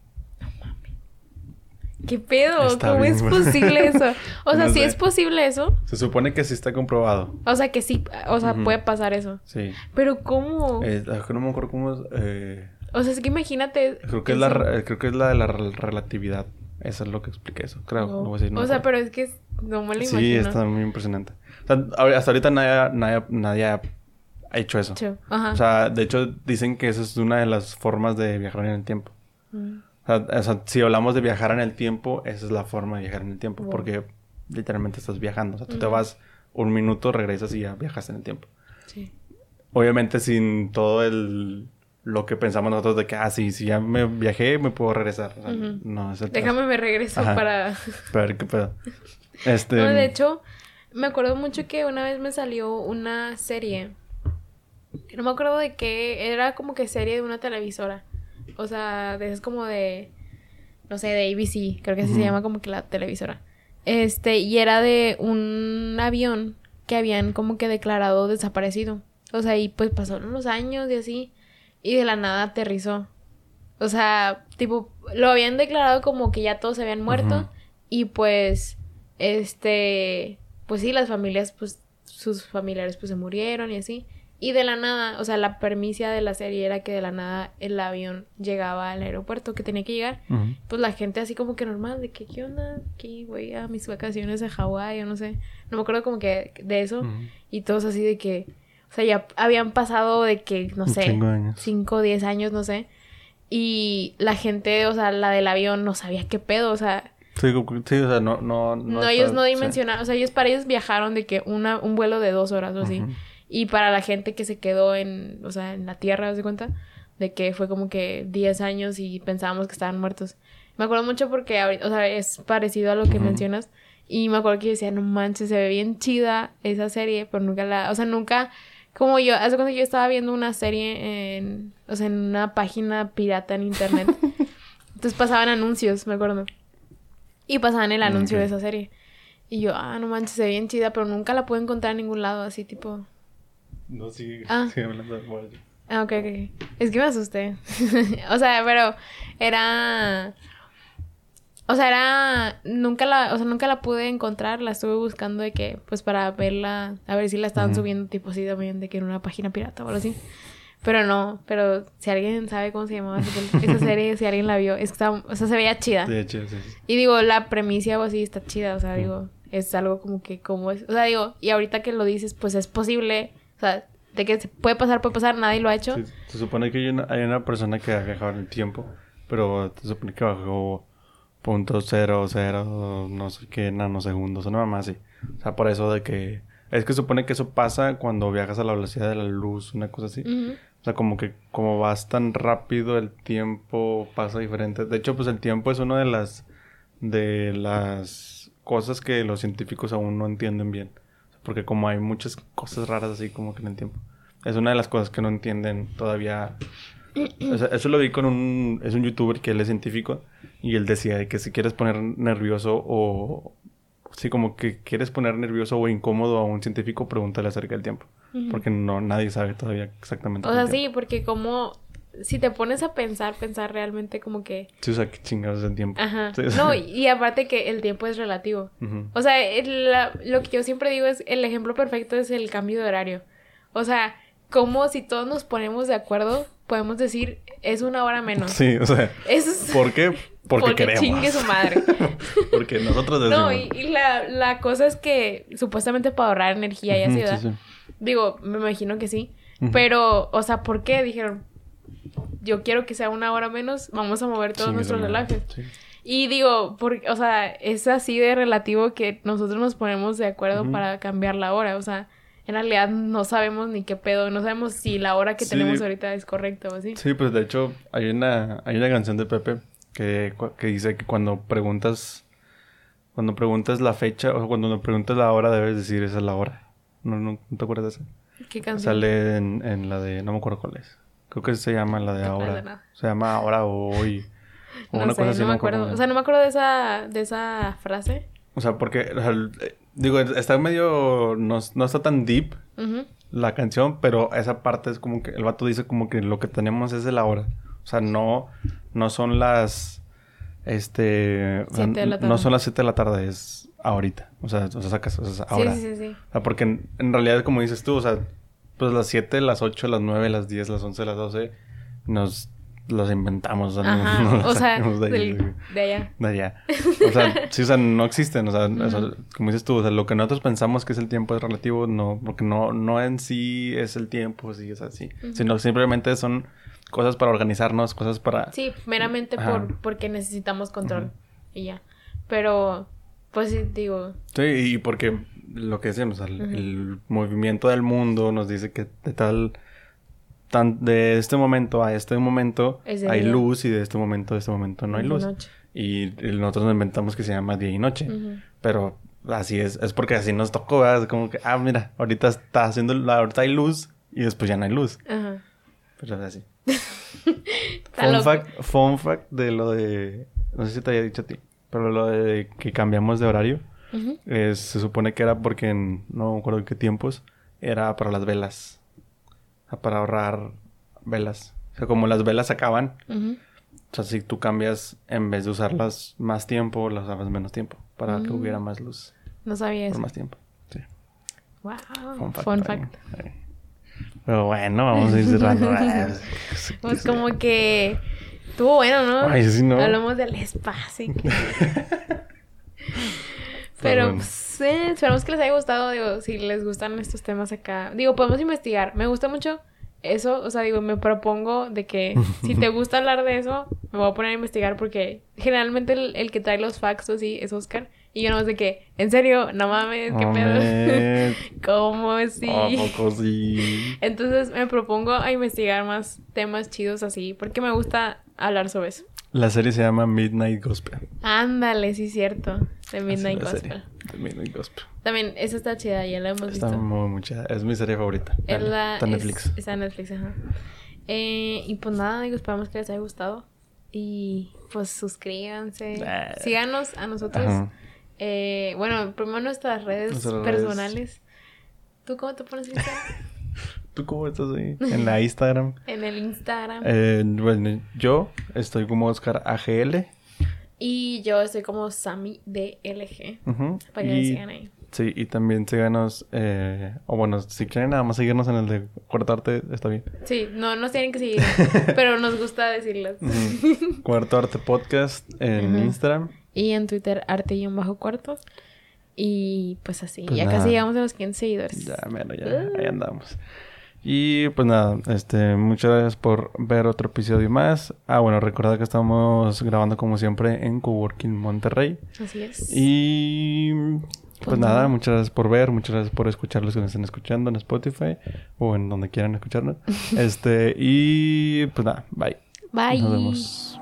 Speaker 1: ¿Qué pedo? ¿Cómo es posible eso? O sea, si es posible eso.
Speaker 2: Se supone que sí está comprobado.
Speaker 1: O sea, que sí, o sea, puede pasar eso. Sí. Pero ¿cómo?
Speaker 2: Eh, no me acuerdo cómo es. Eh...
Speaker 1: O sea, es que imagínate.
Speaker 2: Creo que, es la, creo que es la de la relatividad. Eso es lo que explica eso, creo.
Speaker 1: o sea, pero es que no me lo imagino.
Speaker 2: Sí, está muy impresionante. O sea, hasta ahorita nadie, nadie, nadie ha hecho eso. Ajá. O sea, de hecho, dicen que esa es una de las formas de viajar en el tiempo. Mm. O sea, si hablamos de viajar en el tiempo, esa es la forma de viajar en el tiempo, porque literalmente estás viajando. O sea, tú te vas un minuto, regresas y ya viajas en el tiempo. Sí. Obviamente sin todo el lo que pensamos nosotros de que, ah, sí, si ya me viajé, me puedo regresar. No, es
Speaker 1: Déjame me regreso para...
Speaker 2: para ver qué pedo. Este...
Speaker 1: No, de hecho, me acuerdo mucho que una vez me salió una serie. No me acuerdo de qué. Era como que serie de una televisora. O sea, es como de, no sé, de ABC, creo que así se llama como que la televisora. Este, y era de un avión que habían como que declarado desaparecido. O sea, y pues pasaron los años y así, y de la nada aterrizó. O sea, tipo, lo habían declarado como que ya todos se habían muerto, y pues, este, pues sí, las familias, pues, sus familiares pues se murieron y así. Y de la nada, o sea, la permisia de la serie era que de la nada el avión llegaba al aeropuerto que tenía que llegar.
Speaker 2: Ujú.
Speaker 1: Pues la gente así como que normal, de que, ¿qué onda? Aquí voy a mis vacaciones a Hawái o no sé. No me acuerdo como que de eso. Y todos así de que, o sea, ya habían pasado de que, no sé,
Speaker 2: chingo de años.
Speaker 1: 5 o 10 años, no sé. Y la gente, o sea, la del avión no sabía qué pedo, o sea,
Speaker 2: Sí, o sea, no... No,
Speaker 1: no,
Speaker 2: está-
Speaker 1: ellos no
Speaker 2: sí.
Speaker 1: dimensionaron, o sea, ellos para ellos viajaron de que una, un vuelo de dos horas o así. Y para la gente que se quedó en, o sea, en la tierra, ¿se cuenta? De que fue como que 10 años y pensábamos que estaban muertos. Me acuerdo mucho porque, o sea, es parecido a lo que mencionas. Y me acuerdo que yo decía, no manches, se ve bien chida esa serie, pero nunca la, o sea, nunca, como yo, hace cuando yo estaba viendo una serie en, o sea, en una página pirata en internet. Entonces pasaban anuncios, me acuerdo. Y pasaban el anuncio de esa serie. Y yo, ah, no manches, se ve bien chida, pero nunca la pude encontrar en ningún lado, así tipo...
Speaker 2: No, sí,
Speaker 1: Ah.
Speaker 2: sí, hablando de Bojack.
Speaker 1: Ah, ok, ok. Es que me asusté. o sea, pero era... O sea, era... Nunca la... O sea, nunca la pude encontrar. La estuve buscando de que... Pues para verla... A ver si la estaban subiendo tipo así también. De que en una página pirata o algo así. Pero no. Pero si alguien sabe cómo se llamaba esa, serie... Si alguien la vio... Es que estaba- O sea, se veía chida.
Speaker 2: Sí.
Speaker 1: Y digo, la premisa o así está chida, o sea, digo, es algo como que, como es, o sea, digo, y ahorita que lo dices, pues es posible, o sea, de que puede pasar, puede pasar, nadie lo ha hecho.
Speaker 2: Sí, Se supone que hay una, hay una persona que ha viajado en el tiempo, pero se supone que bajó punto cero, cero, no sé qué, nanosegundos, una mamá así. O sea, por eso de que... Es que se supone que eso pasa cuando viajas a la velocidad de la luz, una cosa así. O sea, como que como vas tan rápido, el tiempo pasa diferente. De hecho, pues el tiempo es una de las de las cosas que los científicos aún no entienden bien. Porque como hay muchas cosas raras así como que en el tiempo. Es una de las cosas que no entienden todavía. Eso lo vi con un... Es un youtuber que él es científico. Y él decía de que si quieres poner nervioso o... Sí, como que quieres poner nervioso o incómodo a un científico, pregúntale acerca del tiempo. Porque no, nadie sabe todavía exactamente.
Speaker 1: O sea, sí, porque como, si te pones a pensar, pensar realmente como que,
Speaker 2: Sí, o sea, qué chingados el tiempo.
Speaker 1: ajá,
Speaker 2: Sí, o sea,
Speaker 1: no, y, aparte que el tiempo es relativo. O sea, el- la- lo que yo siempre digo es, el ejemplo perfecto es el cambio de horario. O sea, como si todos nos ponemos de acuerdo, podemos decir, es una hora menos.
Speaker 2: Sí, o sea,
Speaker 1: Eso es...
Speaker 2: ¿por qué? Porque,
Speaker 1: Porque
Speaker 2: queremos.
Speaker 1: chingue su madre.
Speaker 2: Porque nosotros decimos.
Speaker 1: No, y, y la, la cosa es que supuestamente para ahorrar energía y así,
Speaker 2: sí, sí.
Speaker 1: Digo, me imagino que sí. Pero, o sea, ¿por qué? Dijeron, yo quiero que sea una hora menos, vamos a mover todos nuestros relojes.
Speaker 2: Sí.
Speaker 1: Y digo, porque, o sea, es así de relativo que nosotros nos ponemos de acuerdo para cambiar la hora. O sea, en realidad no sabemos ni qué pedo, no sabemos si la hora que
Speaker 2: Sí.
Speaker 1: tenemos ahorita es correcta o así.
Speaker 2: Sí, pues de hecho, hay una, hay una canción de Pepe que, que dice que cuando preguntas. Cuando preguntas la fecha o cuando no preguntas la hora, debes decir esa es la hora. ¿No, no, ¿no te acuerdas de eso?
Speaker 1: ¿Qué canción?
Speaker 2: Sale en, en la de. No me acuerdo cuál es. Creo que se llama la de
Speaker 1: No
Speaker 2: ahora.
Speaker 1: nada.
Speaker 2: Se llama ahora o hoy. O
Speaker 1: No
Speaker 2: una
Speaker 1: sé,
Speaker 2: cosa así,
Speaker 1: no me
Speaker 2: acuerdo.
Speaker 1: O sea, no me acuerdo de esa, de esa frase.
Speaker 2: O sea, porque, o sea, el- digo, está medio, no, no está tan deep la canción, pero esa parte es como que el vato dice como que lo que tenemos es de la hora. O sea, no, no son las, este, o sea,
Speaker 1: Siete de la
Speaker 2: no son las 7 de la tarde, es ahorita. O sea, o sea, sacas, o sea, ahora.
Speaker 1: Sí, sí, sí.
Speaker 2: O sea, porque en, en realidad, como dices tú, o sea, pues las 7, las 8, las 9, las 10, las 11, las 12, nos los inventamos. O sea,
Speaker 1: Ajá.
Speaker 2: no las
Speaker 1: o sea,
Speaker 2: de ahí,
Speaker 1: del- de allá.
Speaker 2: de allá. O sea, sí, o sea, no existen. O sea, o sea, como dices tú, o sea, lo que nosotros pensamos que es el tiempo es relativo, no, porque no, no en sí es el tiempo, sí es así.
Speaker 1: Ujú.
Speaker 2: Sino simplemente son cosas para organizarnos, cosas para.
Speaker 1: Sí, meramente
Speaker 2: Ajá.
Speaker 1: por, porque necesitamos control. Y ya. Pero, pues sí, digo.
Speaker 2: Sí, y porque lo que decíamos, el, movimiento del mundo nos dice que de tal. Tan, de este momento a este momento
Speaker 1: Es
Speaker 2: hay
Speaker 1: día.
Speaker 2: luz y de este momento a este momento no hay luz.
Speaker 1: noche.
Speaker 2: Y nosotros nos inventamos que se llama día y noche. Pero así es, es porque así nos tocó, ¿verdad? Es como que, ah, mira, ahorita está haciendo, ahorita hay luz y después ya no hay luz.
Speaker 1: Ajá.
Speaker 2: Pero es así. Fun fact, fun fact de lo de, no sé si te había dicho a ti, pero lo de que cambiamos de horario, es- se supone que era porque en, no me acuerdo en qué tiempos, era para las velas. Para ahorrar velas. O sea, como las velas acaban, o sea, si tú cambias, en vez de usarlas más tiempo, las usabas menos tiempo, para que
Speaker 1: Mm.
Speaker 2: hubiera más luz
Speaker 1: No sabía
Speaker 2: por
Speaker 1: eso.
Speaker 2: más tiempo. Sí.
Speaker 1: Wow.
Speaker 2: Fun fact.
Speaker 1: Fun
Speaker 2: ahí,
Speaker 1: fact.
Speaker 2: ahí. Pero bueno, vamos a ir cerrando.
Speaker 1: pues como que estuvo bueno, ¿no?
Speaker 2: Ay, sí, ¿no?
Speaker 1: Hablamos del espacio. que- Pero
Speaker 2: bueno.
Speaker 1: pues, eh, esperamos que les haya gustado, digo, si les gustan estos temas acá. Digo, podemos investigar. Me gusta mucho eso, o sea, digo, me propongo de que si te gusta hablar de eso, me voy a poner a investigar porque generalmente el, el que trae los facts o así es Oscar. Y yo no sé qué, en serio, no mames, qué pedo. ¿Cómo sí?
Speaker 2: ¿A poco sí?
Speaker 1: Entonces me propongo a investigar más temas chidos así, porque me gusta hablar sobre eso.
Speaker 2: La serie se llama Midnight Gospel.
Speaker 1: Ándale, sí, cierto. De Midnight Gospel.
Speaker 2: de Midnight Gospel.
Speaker 1: También, esa está chida, ya la hemos
Speaker 2: Está
Speaker 1: visto.
Speaker 2: muy mucha. Es mi serie favorita.
Speaker 1: Es
Speaker 2: Vela,
Speaker 1: la-
Speaker 2: Está en
Speaker 1: es-
Speaker 2: Netflix.
Speaker 1: está en Netflix, ajá. Eh, y pues nada, digo, esperamos que les haya gustado. Y pues suscríbanse.
Speaker 2: Ah.
Speaker 1: Síganos a nosotros.
Speaker 2: Ajá.
Speaker 1: Eh, bueno, primero nuestras redes
Speaker 2: Nuestras redes.
Speaker 1: personales. ¿Tú cómo te pones Instagram?
Speaker 2: ¿Tú cómo estás ahí? En la Instagram.
Speaker 1: en el Instagram.
Speaker 2: Eh, bueno, yo estoy como Oscar AGL.
Speaker 1: Y yo estoy como Sammy DLG.
Speaker 2: Ujú.
Speaker 1: Para que me
Speaker 2: Y-
Speaker 1: sigan ahí.
Speaker 2: Sí, y también síganos, eh, o bueno, si quieren nada más seguirnos en el de Cuartarte, está bien.
Speaker 1: Sí, no nos tienen que seguir, pero nos gusta decirles.
Speaker 2: Ujú. Cuarto Arte Podcast en. Instagram.
Speaker 1: Y en Twitter, arte y un bajo cuarto. Y pues así,
Speaker 2: Pues
Speaker 1: ya
Speaker 2: nada.
Speaker 1: casi llegamos a los 15 seguidores.
Speaker 2: Ya, mero, ya, ahí andamos. Y pues nada, este, muchas gracias por ver otro episodio más. Ah, bueno, recordad que estamos grabando como siempre en Coworking Monterrey.
Speaker 1: Así es.
Speaker 2: Y pues
Speaker 1: Pues nada,
Speaker 2: muchas gracias por ver, muchas gracias por escuchar los que nos estén escuchando en Spotify o en donde quieran escucharnos. este, y pues nada, bye.
Speaker 1: Bye.
Speaker 2: Nos vemos.